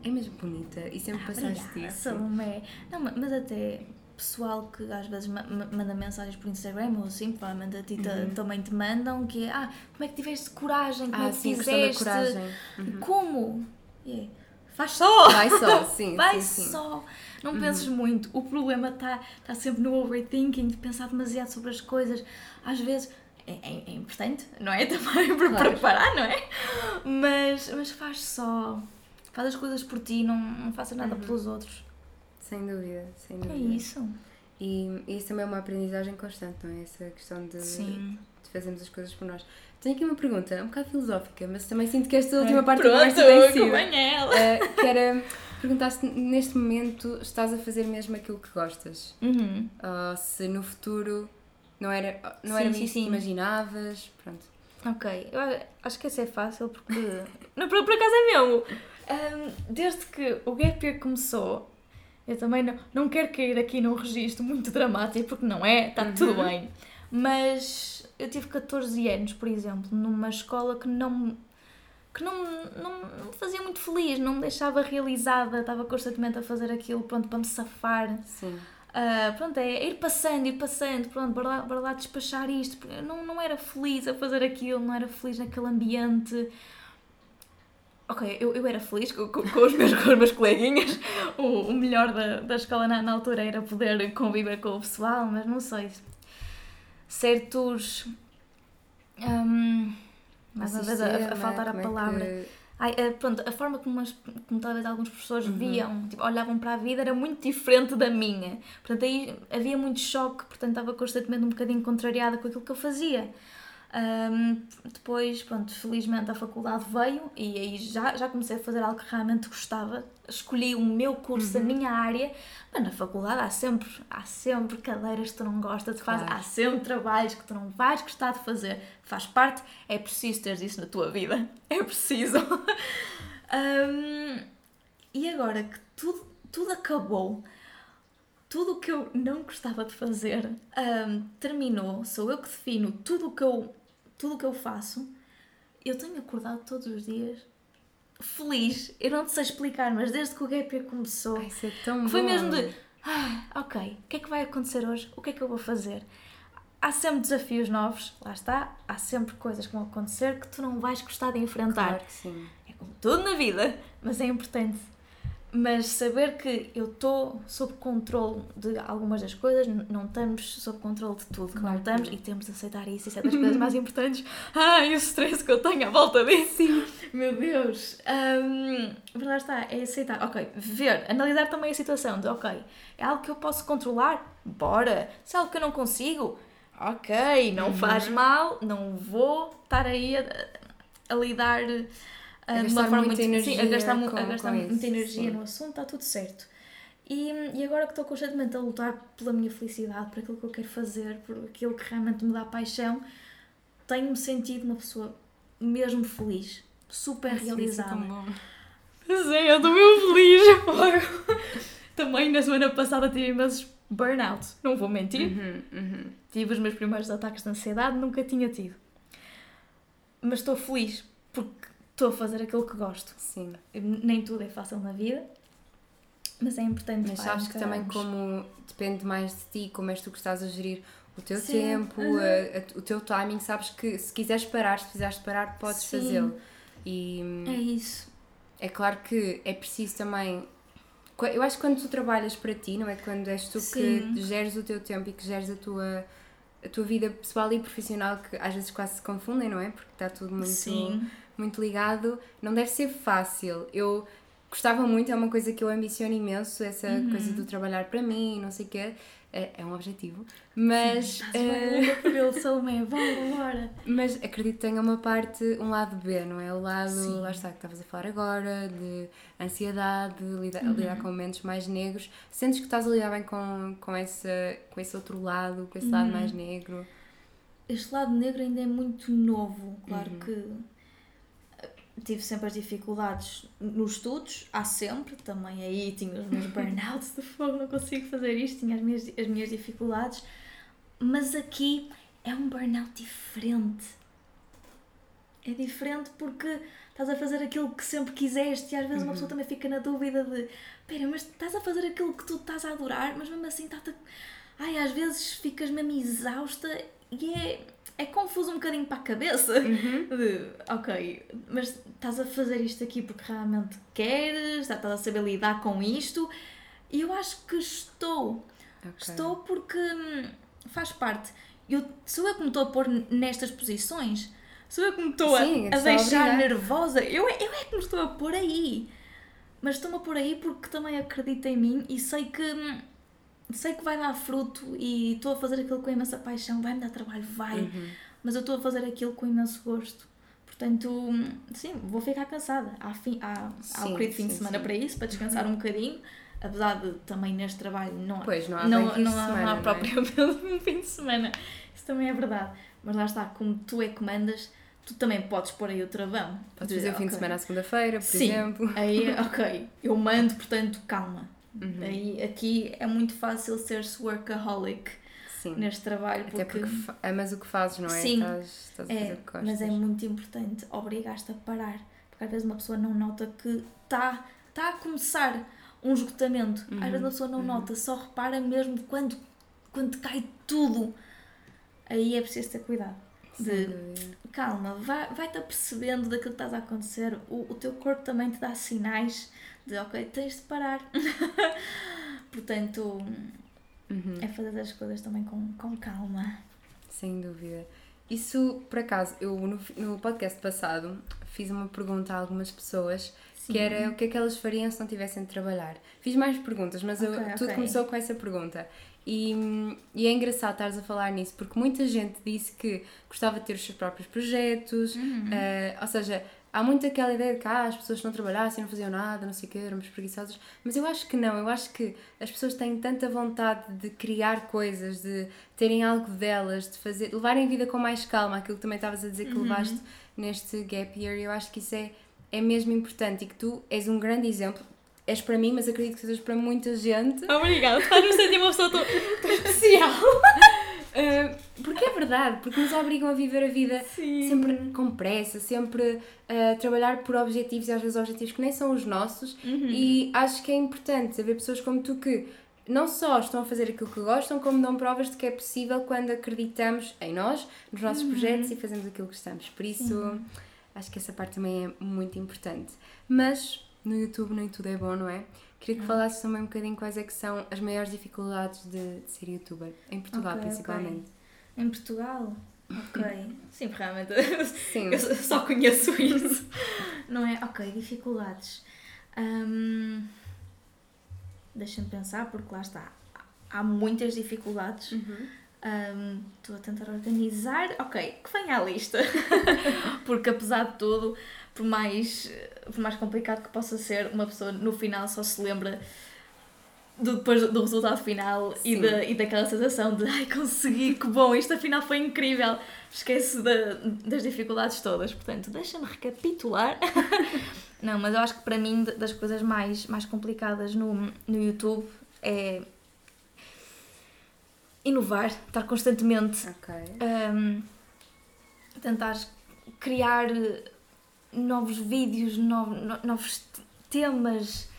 é mesmo bonita e sempre ah, passaste isso. Salomé. Não, mas até pessoal que às vezes manda mensagens por Instagram ou assim, provavelmente a ti uhum. também te mandam, que é, ah, como é que tiveste coragem, como ah, é que sim, fizeste, coragem. Uhum. como? Yeah. Faz só! Vai só, sim. Vai sim, sim. só! Não uhum. penses muito. O problema está tá sempre no overthinking, de pensar demasiado sobre as coisas. Às vezes é, é, é importante, não é? Também para claro. preparar, não é? Mas, mas faz só. Faz as coisas por ti, não, não faça nada uhum. pelos outros. Sem dúvida, sem dúvida. É isso. E isso também é uma aprendizagem constante, não é? Essa questão de, Sim. de fazermos as coisas por nós. Tenho aqui uma pergunta, um bocado filosófica, mas também sinto que esta última parte Pronto, da conversa tem sido. Uh, que era perguntar se neste momento estás a fazer mesmo aquilo que gostas. Uhum. Ou se no futuro não era, não sim, era sim, isso sim. que imaginavas. Pronto. Ok, eu acho que essa é fácil porque. não, por, por acaso é mesmo. Um, desde que o Gap Year começou, eu também não, não quero cair aqui num registro muito dramático, porque não é, está uhum. tudo bem. Mas eu tive 14 anos, por exemplo, numa escola que não que não, não, não me fazia muito feliz, não me deixava realizada, estava constantemente a fazer aquilo pronto, para me safar. Sim. Uh, pronto, é ir passando, ir passando, pronto, para lá, para lá despachar isto. Eu não, não era feliz a fazer aquilo, não era feliz naquele ambiente. Ok, eu, eu era feliz com, com, com os, meus, com os meus coleguinhas. O, o melhor da, da escola na, na altura era poder conviver com o pessoal, mas não sei. Certos. Um, mais uma vez, a, a, faltar a palavra. É que... Ai, a, pronto, a forma como, as, como talvez algumas pessoas uhum. viam, tipo, olhavam para a vida era muito diferente da minha. Portanto, aí havia muito choque, portanto, estava constantemente um bocadinho contrariada com aquilo que eu fazia. Um, depois, pronto, felizmente a faculdade veio e aí já, já comecei a fazer algo que realmente gostava. Escolhi o meu curso, uhum. a minha área. Mas na faculdade há sempre, há sempre cadeiras que tu não gostas de fazer, claro. há sempre trabalhos que tu não vais gostar de fazer. Faz parte, é preciso teres isso na tua vida. É preciso. um, e agora que tudo, tudo acabou, tudo o que eu não gostava de fazer um, terminou, sou eu que defino tudo o que eu tudo o que eu faço, eu tenho acordado todos os dias feliz. Eu não te sei explicar, mas desde que o Gap Year começou, Ai, é tão foi bom. mesmo de ah, ok, o que é que vai acontecer hoje? O que é que eu vou fazer? Há sempre desafios novos, lá está, há sempre coisas que vão acontecer que tu não vais gostar de enfrentar. Claro que sim. É como tudo na vida, mas é importante. Mas saber que eu estou sob controle de algumas das coisas, não estamos sob controle de tudo, claro. não estamos, e temos de aceitar isso, isso é das coisas mais importantes. Ai, o stress que eu tenho à volta disso. Sim. Meu Deus. Um, mas lá está, é aceitar. Ok, ver, analisar também a situação de, ok, é algo que eu posso controlar? Bora. Se é algo que eu não consigo? Ok, não uhum. faz mal, não vou estar aí a, a lidar a de uma forma muito energia sim, a gastar, com, a gastar muita isso, energia sim. no assunto, está tudo certo. E, e agora que estou constantemente a lutar pela minha felicidade, por aquilo que eu quero fazer, por aquilo que realmente me dá paixão, tenho-me sentido uma pessoa mesmo feliz, super realizada. Sim, é, eu estou mesmo feliz. Também na semana passada tive imensos burnout, não vou mentir. Uhum, uhum. Tive os meus primeiros ataques de ansiedade, nunca tinha tido. Mas estou feliz porque estou a fazer aquilo que gosto. Sim. Nem tudo é fácil na vida, mas é importante. Mas sabes que também como depende mais de ti, como és tu que estás a gerir o teu Sim. tempo, uhum. a, a, o teu timing, sabes que se quiseres parar, se precisares parar, podes fazê-lo. E é isso. É claro que é preciso também. Eu acho que quando tu trabalhas para ti, não é? Quando és tu Sim. que geres o teu tempo e que geres a tua, a tua vida pessoal e profissional, que às vezes quase se confundem, não é? Porque está tudo muito. Sim muito ligado, não deve ser fácil. Eu gostava muito, é uma coisa que eu ambiciono imenso, essa uhum. coisa do trabalhar para mim, não sei o quê. É, é um objetivo, mas. Salomé, bora, bora! Mas acredito que tenha uma parte, um lado B, não é? O lado, Sim. lá está, que estavas a falar agora, de ansiedade, de lidar, uhum. lidar com momentos mais negros. Sentes que estás a lidar bem com, com, essa, com esse outro lado, com esse uhum. lado mais negro? Este lado negro ainda é muito novo, claro uhum. que tive sempre as dificuldades nos estudos, há sempre, também aí tinha os meus burnouts de fogo, não consigo fazer isto, tinha as minhas, as minhas dificuldades, mas aqui é um burnout diferente. É diferente porque estás a fazer aquilo que sempre quiseste e às vezes uma pessoa uhum. também fica na dúvida de espera, mas estás a fazer aquilo que tu estás a adorar, mas mesmo assim está-te. Ai, às vezes ficas mesmo exausta e é é confuso um bocadinho para a cabeça. Uhum. De, ok, mas estás a fazer isto aqui porque realmente queres, estás a saber lidar com isto. E eu acho que estou. Okay. Estou porque hum, faz parte. Eu, sou eu que me estou a pôr nestas posições. Sou eu que me estou Sim, a, a deixar nervosa. Eu, eu é que me estou a pôr aí. Mas estou-me a pôr aí porque também acredito em mim e sei que hum, sei que vai dar fruto e estou a fazer aquilo com imensa paixão, vai-me dar trabalho, vai, uhum. mas eu estou a fazer aquilo com imenso gosto. Portanto, sim, vou ficar cansada. Há, fim, há, sim, há o querido fim de semana sim. para isso, para descansar uhum. um bocadinho. Apesar de também neste trabalho não, pois, não há, não, não, não, semana, há é? um fim de semana. Isso também é verdade. Mas lá está, como tu é que mandas, tu também podes pôr aí o travão. Podes fazer o fim okay. de semana à segunda-feira, por Sim, exemplo. Aí, ok, eu mando, portanto, calma. Uhum. Aí, aqui é muito fácil ser-se workaholic Sim. neste trabalho. Até porque, porque amas o que fazes, não é? Sim, estás, estás é, mas é muito importante obrigar-te a parar. Porque às vezes uma pessoa não nota que está tá a começar um esgotamento. Uhum. Às vezes a pessoa não uhum. nota, só repara mesmo quando, quando cai tudo. Aí é preciso ter cuidado. De, calma, vai-te vai apercebendo daquilo que estás a acontecer. O, o teu corpo também te dá sinais de ok, tens de parar. Portanto, uhum. é fazer as coisas também com, com calma. Sem dúvida. Isso, por acaso, eu no, no podcast passado fiz uma pergunta a algumas pessoas Sim. que era o que é que elas fariam se não tivessem de trabalhar. Fiz mais perguntas, mas okay, eu, tudo okay. começou com essa pergunta. E, e, é engraçado estares a falar nisso, porque muita gente disse que gostava de ter os seus próprios projetos, uhum. uh, ou seja, há muito aquela ideia de que ah, as pessoas não trabalhassem, não faziam nada, não sei o quê, éramos preguiçosas, mas eu acho que não, eu acho que as pessoas têm tanta vontade de criar coisas, de terem algo delas, de fazer, levarem a vida com mais calma, aquilo que também estavas a dizer que uhum. levaste neste gap year, eu acho que isso é, é mesmo importante e que tu és um grande exemplo, és para mim, mas acredito que sejas para muita gente. Obrigada, faz-me sentir uma pessoa tão, tão especial. Uh, porque é verdade, porque nos obrigam a viver a vida Sim. sempre com pressa, sempre a uh, trabalhar por objetivos e às vezes objetivos que nem são os nossos. Uhum. E acho que é importante haver pessoas como tu que não só estão a fazer aquilo que gostam, como dão provas de que é possível quando acreditamos em nós, nos nossos uhum. projetos e fazemos aquilo que estamos. Por isso, Sim. acho que essa parte também é muito importante. Mas no YouTube nem tudo é bom, não é? Queria que hum. falasses também um bocadinho quais é que são as maiores dificuldades de, de ser youtuber, em Portugal okay, principalmente. Okay. Em Portugal? Ok. Sim, realmente. Sim. Eu só conheço isso. Não é? Ok, dificuldades. Um, Deixa-me pensar, porque lá está. Há muitas dificuldades. Uhum. Um, estou a tentar organizar. Ok, que venha à lista. porque apesar de tudo, por mais, por mais complicado que possa ser, uma pessoa no final só se lembra do, depois do resultado final e, da, e daquela sensação de ai consegui, que bom, isto afinal foi incrível. Esquece da, das dificuldades todas. Portanto, deixa-me recapitular. Não, mas eu acho que para mim, das coisas mais, mais complicadas no, no YouTube é inovar, estar constantemente okay. um, tentar criar novos vídeos, novos, novos temas,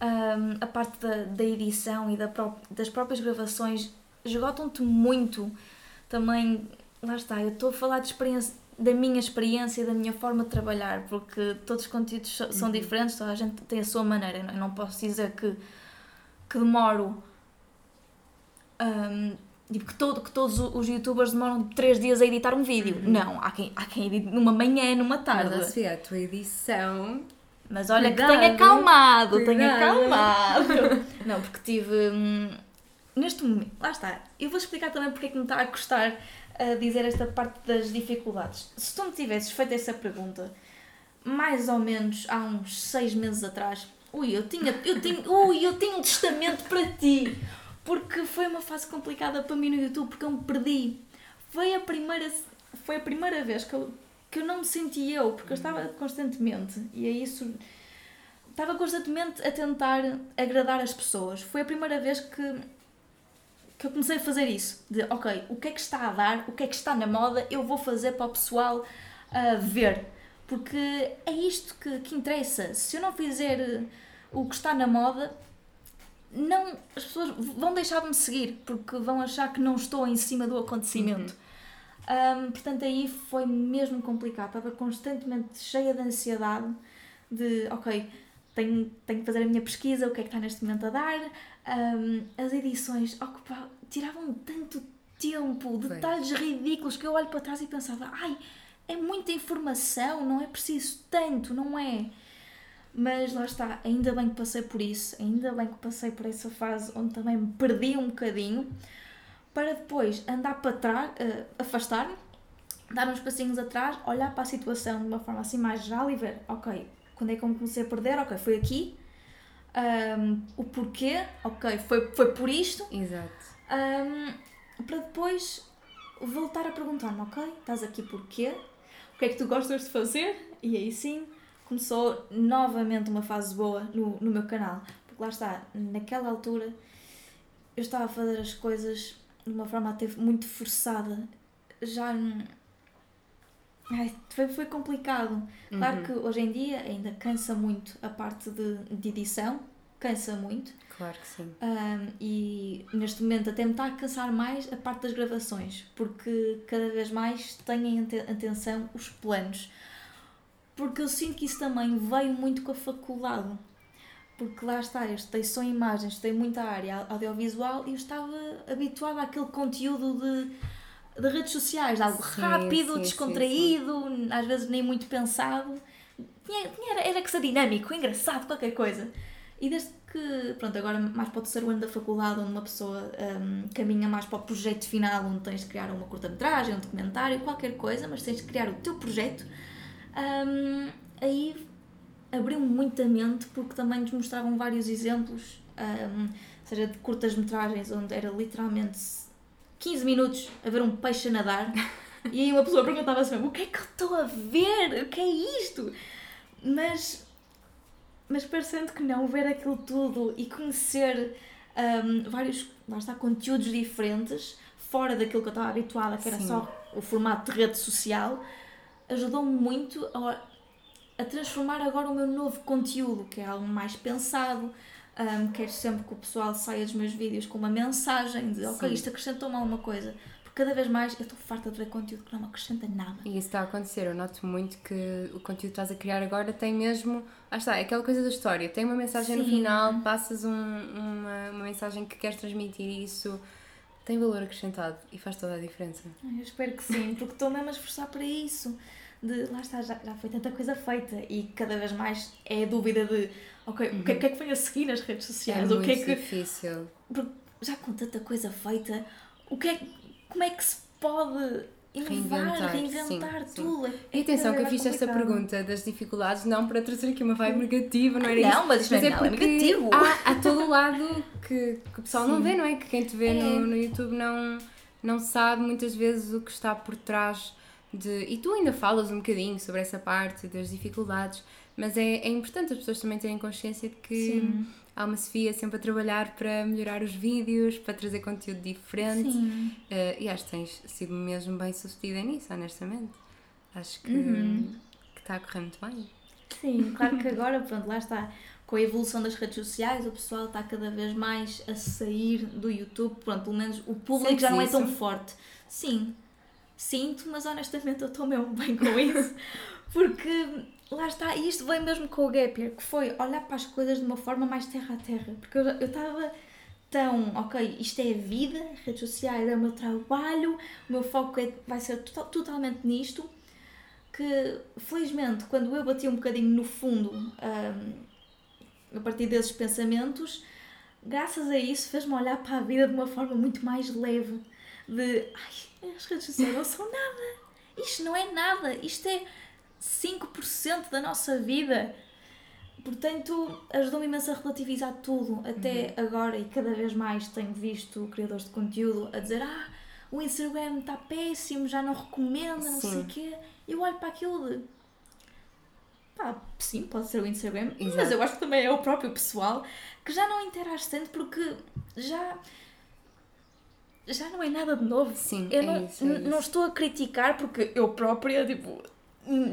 um, a parte da, da edição e da pró das próprias gravações esgotam-te muito. Também, lá está, eu estou a falar de experiência, da minha experiência, da minha forma de trabalhar, porque todos os conteúdos são uhum. diferentes, toda a gente tem a sua maneira. Eu não posso dizer que, que demoro. Um, tipo, que, todo, que todos os youtubers demoram 3 dias a editar um vídeo. Uhum. Não, há quem, há quem edite numa manhã, numa tarde. Mas a tua edição. Mas olha Cuidado. que tenho acalmado, Cuidado. tenho acalmado. não, porque tive. Hum, neste momento, lá está. Eu vou explicar também porque é que me está a custar a dizer esta parte das dificuldades. Se tu me tivesses feito essa pergunta mais ou menos há uns seis meses atrás, ui, eu tinha, eu tinha, ui, eu tinha um testamento para ti, porque foi uma fase complicada para mim no YouTube, porque eu me perdi. Foi a primeira, foi a primeira vez que eu, que eu não me senti eu, porque eu estava constantemente, e é isso, estava constantemente a tentar agradar as pessoas. Foi a primeira vez que que eu comecei a fazer isso. De, ok, o que é que está a dar, o que é que está na moda, eu vou fazer para o pessoal uh, ver. Porque é isto que, que interessa. Se eu não fizer o que está na moda, não, as pessoas vão deixar de me seguir, porque vão achar que não estou em cima do acontecimento. Uhum. Um, portanto, aí foi mesmo complicado. Estava constantemente cheia de ansiedade, de, ok, tenho, tenho que fazer a minha pesquisa, o que é que está neste momento a dar, um, as edições ocupavam, tiravam tanto tempo, detalhes Bem. ridículos que eu olho para trás e pensava, ai, é muita informação, não é preciso tanto, não é? Mas lá está, ainda bem que passei por isso, ainda bem que passei por essa fase onde também me perdi um bocadinho, para depois andar para trás, uh, afastar-me, dar uns passinhos atrás, olhar para a situação de uma forma assim mais geral e ver, ok, quando é que eu me comecei a perder? Ok, foi aqui, um, o porquê, ok, foi, foi por isto. Exato. Um, para depois voltar a perguntar-me, ok, estás aqui porquê? O que é que tu gostas de fazer? E aí sim começou novamente uma fase boa no, no meu canal. Porque lá está, naquela altura eu estava a fazer as coisas de uma forma até muito forçada. Já. Ai, foi, foi complicado. Claro uhum. que hoje em dia ainda cansa muito a parte de, de edição, cansa muito. Claro que sim. Um, e neste momento até me está a cansar mais a parte das gravações, porque cada vez mais tenho em atenção os planos. Porque eu sinto que isso também veio muito com a faculdade. Porque lá está, eu estudei só imagens, estudei muita área audiovisual e eu estava habituada àquele conteúdo de, de redes sociais, algo sim, rápido, sim, descontraído, sim, às vezes nem muito pensado. Tinha, era, era que ser dinâmico, engraçado, qualquer coisa. E desde que, pronto, agora mais para o terceiro ano da faculdade, onde uma pessoa um, caminha mais para o projeto final, onde tens de criar uma curta-metragem, um documentário, qualquer coisa, mas tens de criar o teu projeto, um, aí abriu-me muito a mente porque também nos mostravam vários exemplos, um, seja de curtas-metragens, onde era literalmente 15 minutos a ver um peixe a nadar. E aí uma pessoa perguntava-se o que é que eu estou a ver? O que é isto? Mas mas parecendo que não, ver aquilo tudo e conhecer um, vários lá está, conteúdos diferentes, fora daquilo que eu estava habituada, que era Sim. só o formato de rede social, ajudou-me muito a, a, transformar agora o meu novo conteúdo, que é algo mais pensado. Um, quero sempre que o pessoal saia dos meus vídeos com uma mensagem de ok, isto acrescentou-me alguma coisa. Porque cada vez mais eu estou farta de ver conteúdo que não me acrescenta nada. E isso está a acontecer. Eu noto muito que o conteúdo que estás a criar agora tem mesmo. Ah, está, é aquela coisa da história. Tem uma mensagem Sim. no final, passas um, uma, uma mensagem que queres transmitir isso tem valor acrescentado e faz toda a diferença. Eu espero que sim, porque estou mesmo a esforçar para isso. De, lá está, já, já foi tanta coisa feita e cada vez mais é a dúvida de ok, uhum. o, que, é que vem a seguir nas redes sociais? É o que é que. difícil. Porque já com tanta coisa feita, o que é, como é que se pode inovar, reinventar, sim, tudo. Sim. É, e atenção que eu fiz esta pergunta das dificuldades não para trazer aqui uma vibe negativa, não era não, isso? Não, mas isto mas é, não é negativo. Há, há todo o lado que, que o pessoal sim. não vê, não é? Que quem te vê é. no, no YouTube não, não sabe muitas vezes o que está por trás de... E tu ainda falas um bocadinho sobre essa parte das dificuldades, mas é, é importante as pessoas também terem consciência de que... Sim há uma Sofia sempre a trabalhar para melhorar os vídeos, para trazer conteúdo diferente. Sim. Uh, e acho que tens sido mesmo bem sucedida nisso, honestamente. Acho que, uhum. que está a correr muito bem. Sim, claro que agora, pronto, lá está. Com a evolução das redes sociais, o pessoal está cada vez mais a sair do YouTube. Pronto, pelo menos o público já não é tão forte. Sim, sinto, mas honestamente eu estou mesmo bem com isso. Porque lá está, e isto vem mesmo com o gap year, que foi olhar para as coisas de uma forma mais terra a terra, porque eu estava tão, ok, isto é a vida, redes sociais é o meu trabalho, o meu foco é, vai ser total, totalmente nisto, que felizmente quando eu bati um bocadinho no fundo um, a partir desses pensamentos, graças a isso fez-me olhar para a vida de uma forma muito mais leve, de ai, as redes sociais não são nada, isto não é nada, isto é 5% da nossa vida. Portanto, ajudou-me imenso a relativizar tudo. Até uhum. agora, e cada vez mais tenho visto criadores de conteúdo a dizer: Ah, o Instagram está péssimo, já não recomenda, não sim. sei o quê. Eu olho para aquilo de. Pá, sim, pode ser o Instagram, Exato. mas eu acho que também é o próprio pessoal que já não interage tanto porque já já não é nada de novo. Sim, eu é não, isso, é não estou a criticar porque eu própria, tipo,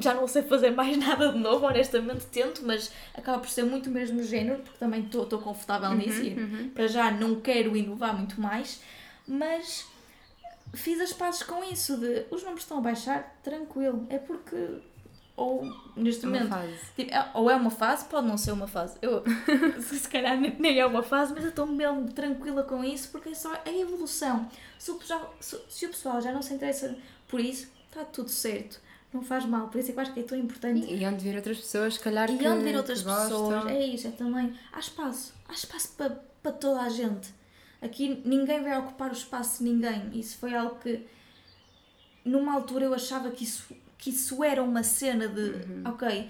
já não sei fazer mais nada de novo, honestamente tento, mas acaba por ser muito mesmo no género, porque também estou confortável uhum, nisso e uhum. para já não quero inovar muito mais, mas fiz as pazes com isso de os números estão a baixar, tranquilo, é porque ou neste momento tipo, é, ou é uma fase, pode não ser uma fase, eu se calhar nem é uma fase, mas eu estou mesmo tranquila com isso porque é só a evolução. Se o pessoal, se, se o pessoal já não se interessa por isso, está tudo certo não faz mal, por isso é que eu acho que é tão importante. E, e onde vir outras pessoas, se calhar e que, onde vir outras pessoas, é isso, é também. Há espaço, há espaço para, para toda a gente. Aqui ninguém vai ocupar o espaço de ninguém. Isso foi algo que, numa altura, eu achava que isso, que isso era uma cena de, uhum. ok,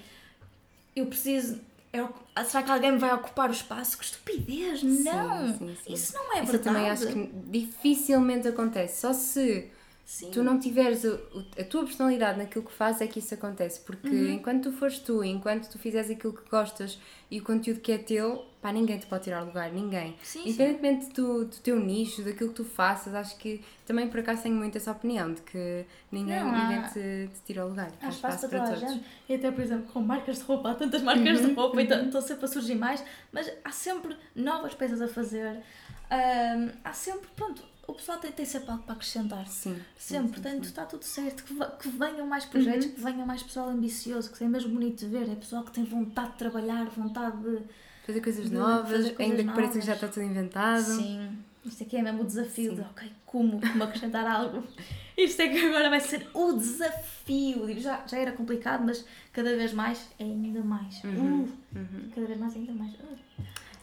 eu preciso. Eu, será que alguém me vai ocupar o espaço? Que estupidez! Sim, não! Sim, sim. Isso não é isso verdade. Eu também acho que dificilmente acontece. Só se Sim. tu não tiveres a, a, tua personalidade naquilo que fazes, é que isso acontece. Porque uhum. enquanto tu fores tu, enquanto tu fizeres aquilo que gostas e o conteúdo que é teu, pá, ninguém te pode tirar lugar, ninguém. Sim, Independentemente sim. Do, do teu nicho, daquilo que tu faças, acho que também por acaso tenho muito essa opinião de que ninguém, não, ninguém te, te tira o lugar. Há espaço, para, todos. Gente. E até, por exemplo, com marcas de roupa, há tantas marcas uhum. de roupa uhum. e estão sempre a surgir mais, mas há sempre novas peças a fazer. Um, há sempre, pronto, o pessoal tem, tem sempre algo para acrescentar. Sim. Sempre. Sim, Portanto, sim. está tudo certo. Que, que venham mais projetos, uhum. que venha mais pessoal ambicioso, que é mesmo bonito de ver. É pessoal que tem vontade de trabalhar, vontade de. Fazer coisas de, novas, fazer coisas ainda novas. que pareça que já está tudo inventado. Sim. Isto aqui é mesmo o desafio sim. de, ok, como, como acrescentar algo. Isto é que agora vai ser o desafio. Já, já era complicado, mas cada vez mais é ainda mais. Uhum. Uh, uhum. Cada vez mais, ainda mais. Uh.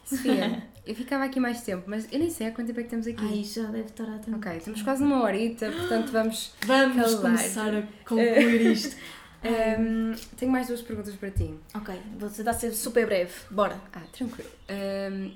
Sofia, eu ficava aqui mais tempo, mas eu nem sei há quanto tempo é que estamos aqui. Ai, já deve estar a tempo. Ok, estamos quase numa horita, portanto vamos. Vamos calar. começar a concluir isto. Um, tenho mais duas perguntas para ti. Ok, vou tentar ser super breve. Bora. Ah, tranquilo. Um,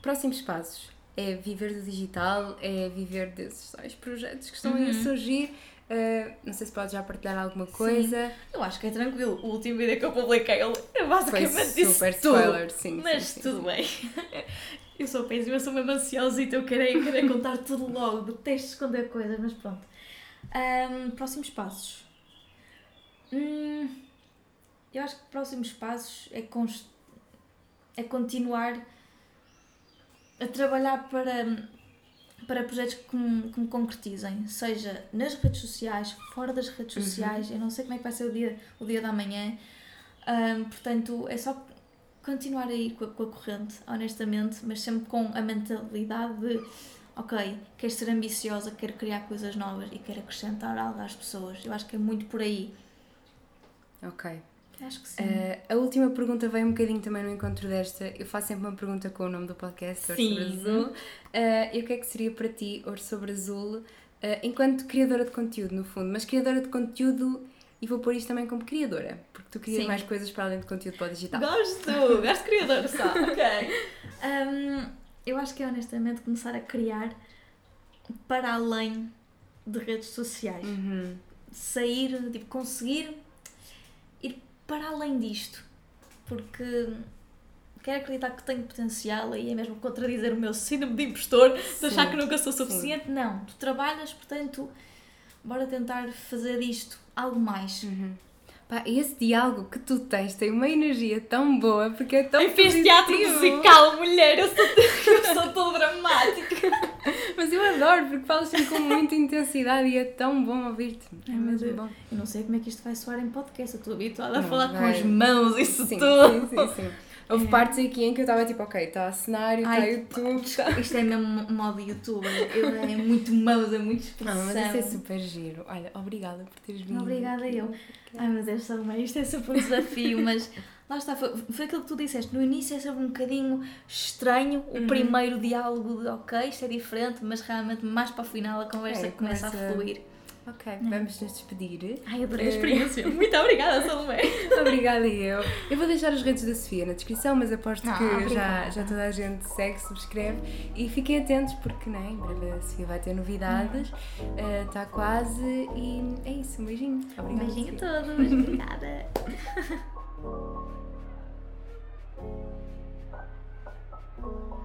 próximos passos é viver do digital, é viver desses tais projetos que estão uhum. a surgir Uh, não sei se pode já partilhar alguma coisa. Sim. Eu acho que é tranquilo. O último vídeo que eu publiquei, é basicamente Foi super tudo. spoiler, sim. Mas sim, tudo sim. bem. Eu sou péssima, eu sou mesmo ansiosa e eu quero, quero contar tudo logo. Detesto esconder coisas, mas pronto. Um, próximos passos. Hum, eu acho que próximos passos é, const... é continuar a trabalhar para para projetos que me, que me, concretizem, seja nas redes sociais, fora das redes uhum. sociais, eu não sei como é que vai ser o dia, o dia da manhã, um, portanto é só continuar aí com a, com a corrente, honestamente, mas sempre com a mentalidade de ok, quero ser ambiciosa, quero criar coisas novas e quero acrescentar algo às pessoas. Eu acho que é muito por aí. Ok. Acho que sim. Uh, a última pergunta veio um bocadinho também no encontro desta. Eu faço sempre uma pergunta com o nome do podcast, Ouro sobre Azul. Uh, e o que é que seria para ti, Ouro sobre Azul, uh, enquanto criadora de conteúdo, no fundo? Mas criadora de conteúdo, e vou pôr isto também como criadora, porque tu crias sim. mais coisas para além de conteúdo para o digital. Gosto! gosto de criadora só. ok. Um, eu acho que é honestamente começar a criar para além de redes sociais. Uhum. Sair, tipo, conseguir para além disto, porque quero acreditar que tenho potencial e é mesmo contradizer o meu síndrome de impostor, de achar que nunca sou suficiente. Sim. Não, tu trabalhas, portanto, bora tentar fazer isto algo mais. Uhum. Pá, esse diálogo que tu tens tem uma energia tão boa porque é tão. Eu fiz teatro musical, mulher, eu sou, eu sou tão dramática. Mas eu adoro porque falas sempre com muita intensidade e é tão bom ouvir-te. É mesmo bom. Eu não sei como é que isto vai soar em podcast, eu estou habituada a falar vai. com as mãos, isso sim, tudo. Sim, sim, sim. Houve é. partes aqui em que eu estava tipo, ok, está cenário, está YouTube. Tá... Isto é mesmo modo youtuber. Eu, é muito mãos, é muito expressão. Não, mas isso é super giro. Olha, obrigada por teres vindo. Obrigada eu. Ai Deus, Salomé, isto é sempre um desafio, mas lá está, foi, foi aquilo que tu disseste. No início é sempre um bocadinho estranho o uhum. primeiro diálogo de ok, isto é diferente, mas realmente mais para o final a conversa é, começa, começa a fluir. Ok, é. vamos nos despedir. Ai, adorei a eh, experiência. Muito obrigada, Salomé. obrigada eu. Eu vou deixar as redes da Sofia na descrição, mas aposto ah, que já, já toda a gente segue, subscreve e fiquem atentos porque né, em breve a Sofia vai ter novidades. Está uh, quase e é isso. Um beijinho. Obrigada. Um beijinho a todos. obrigada. Thank you.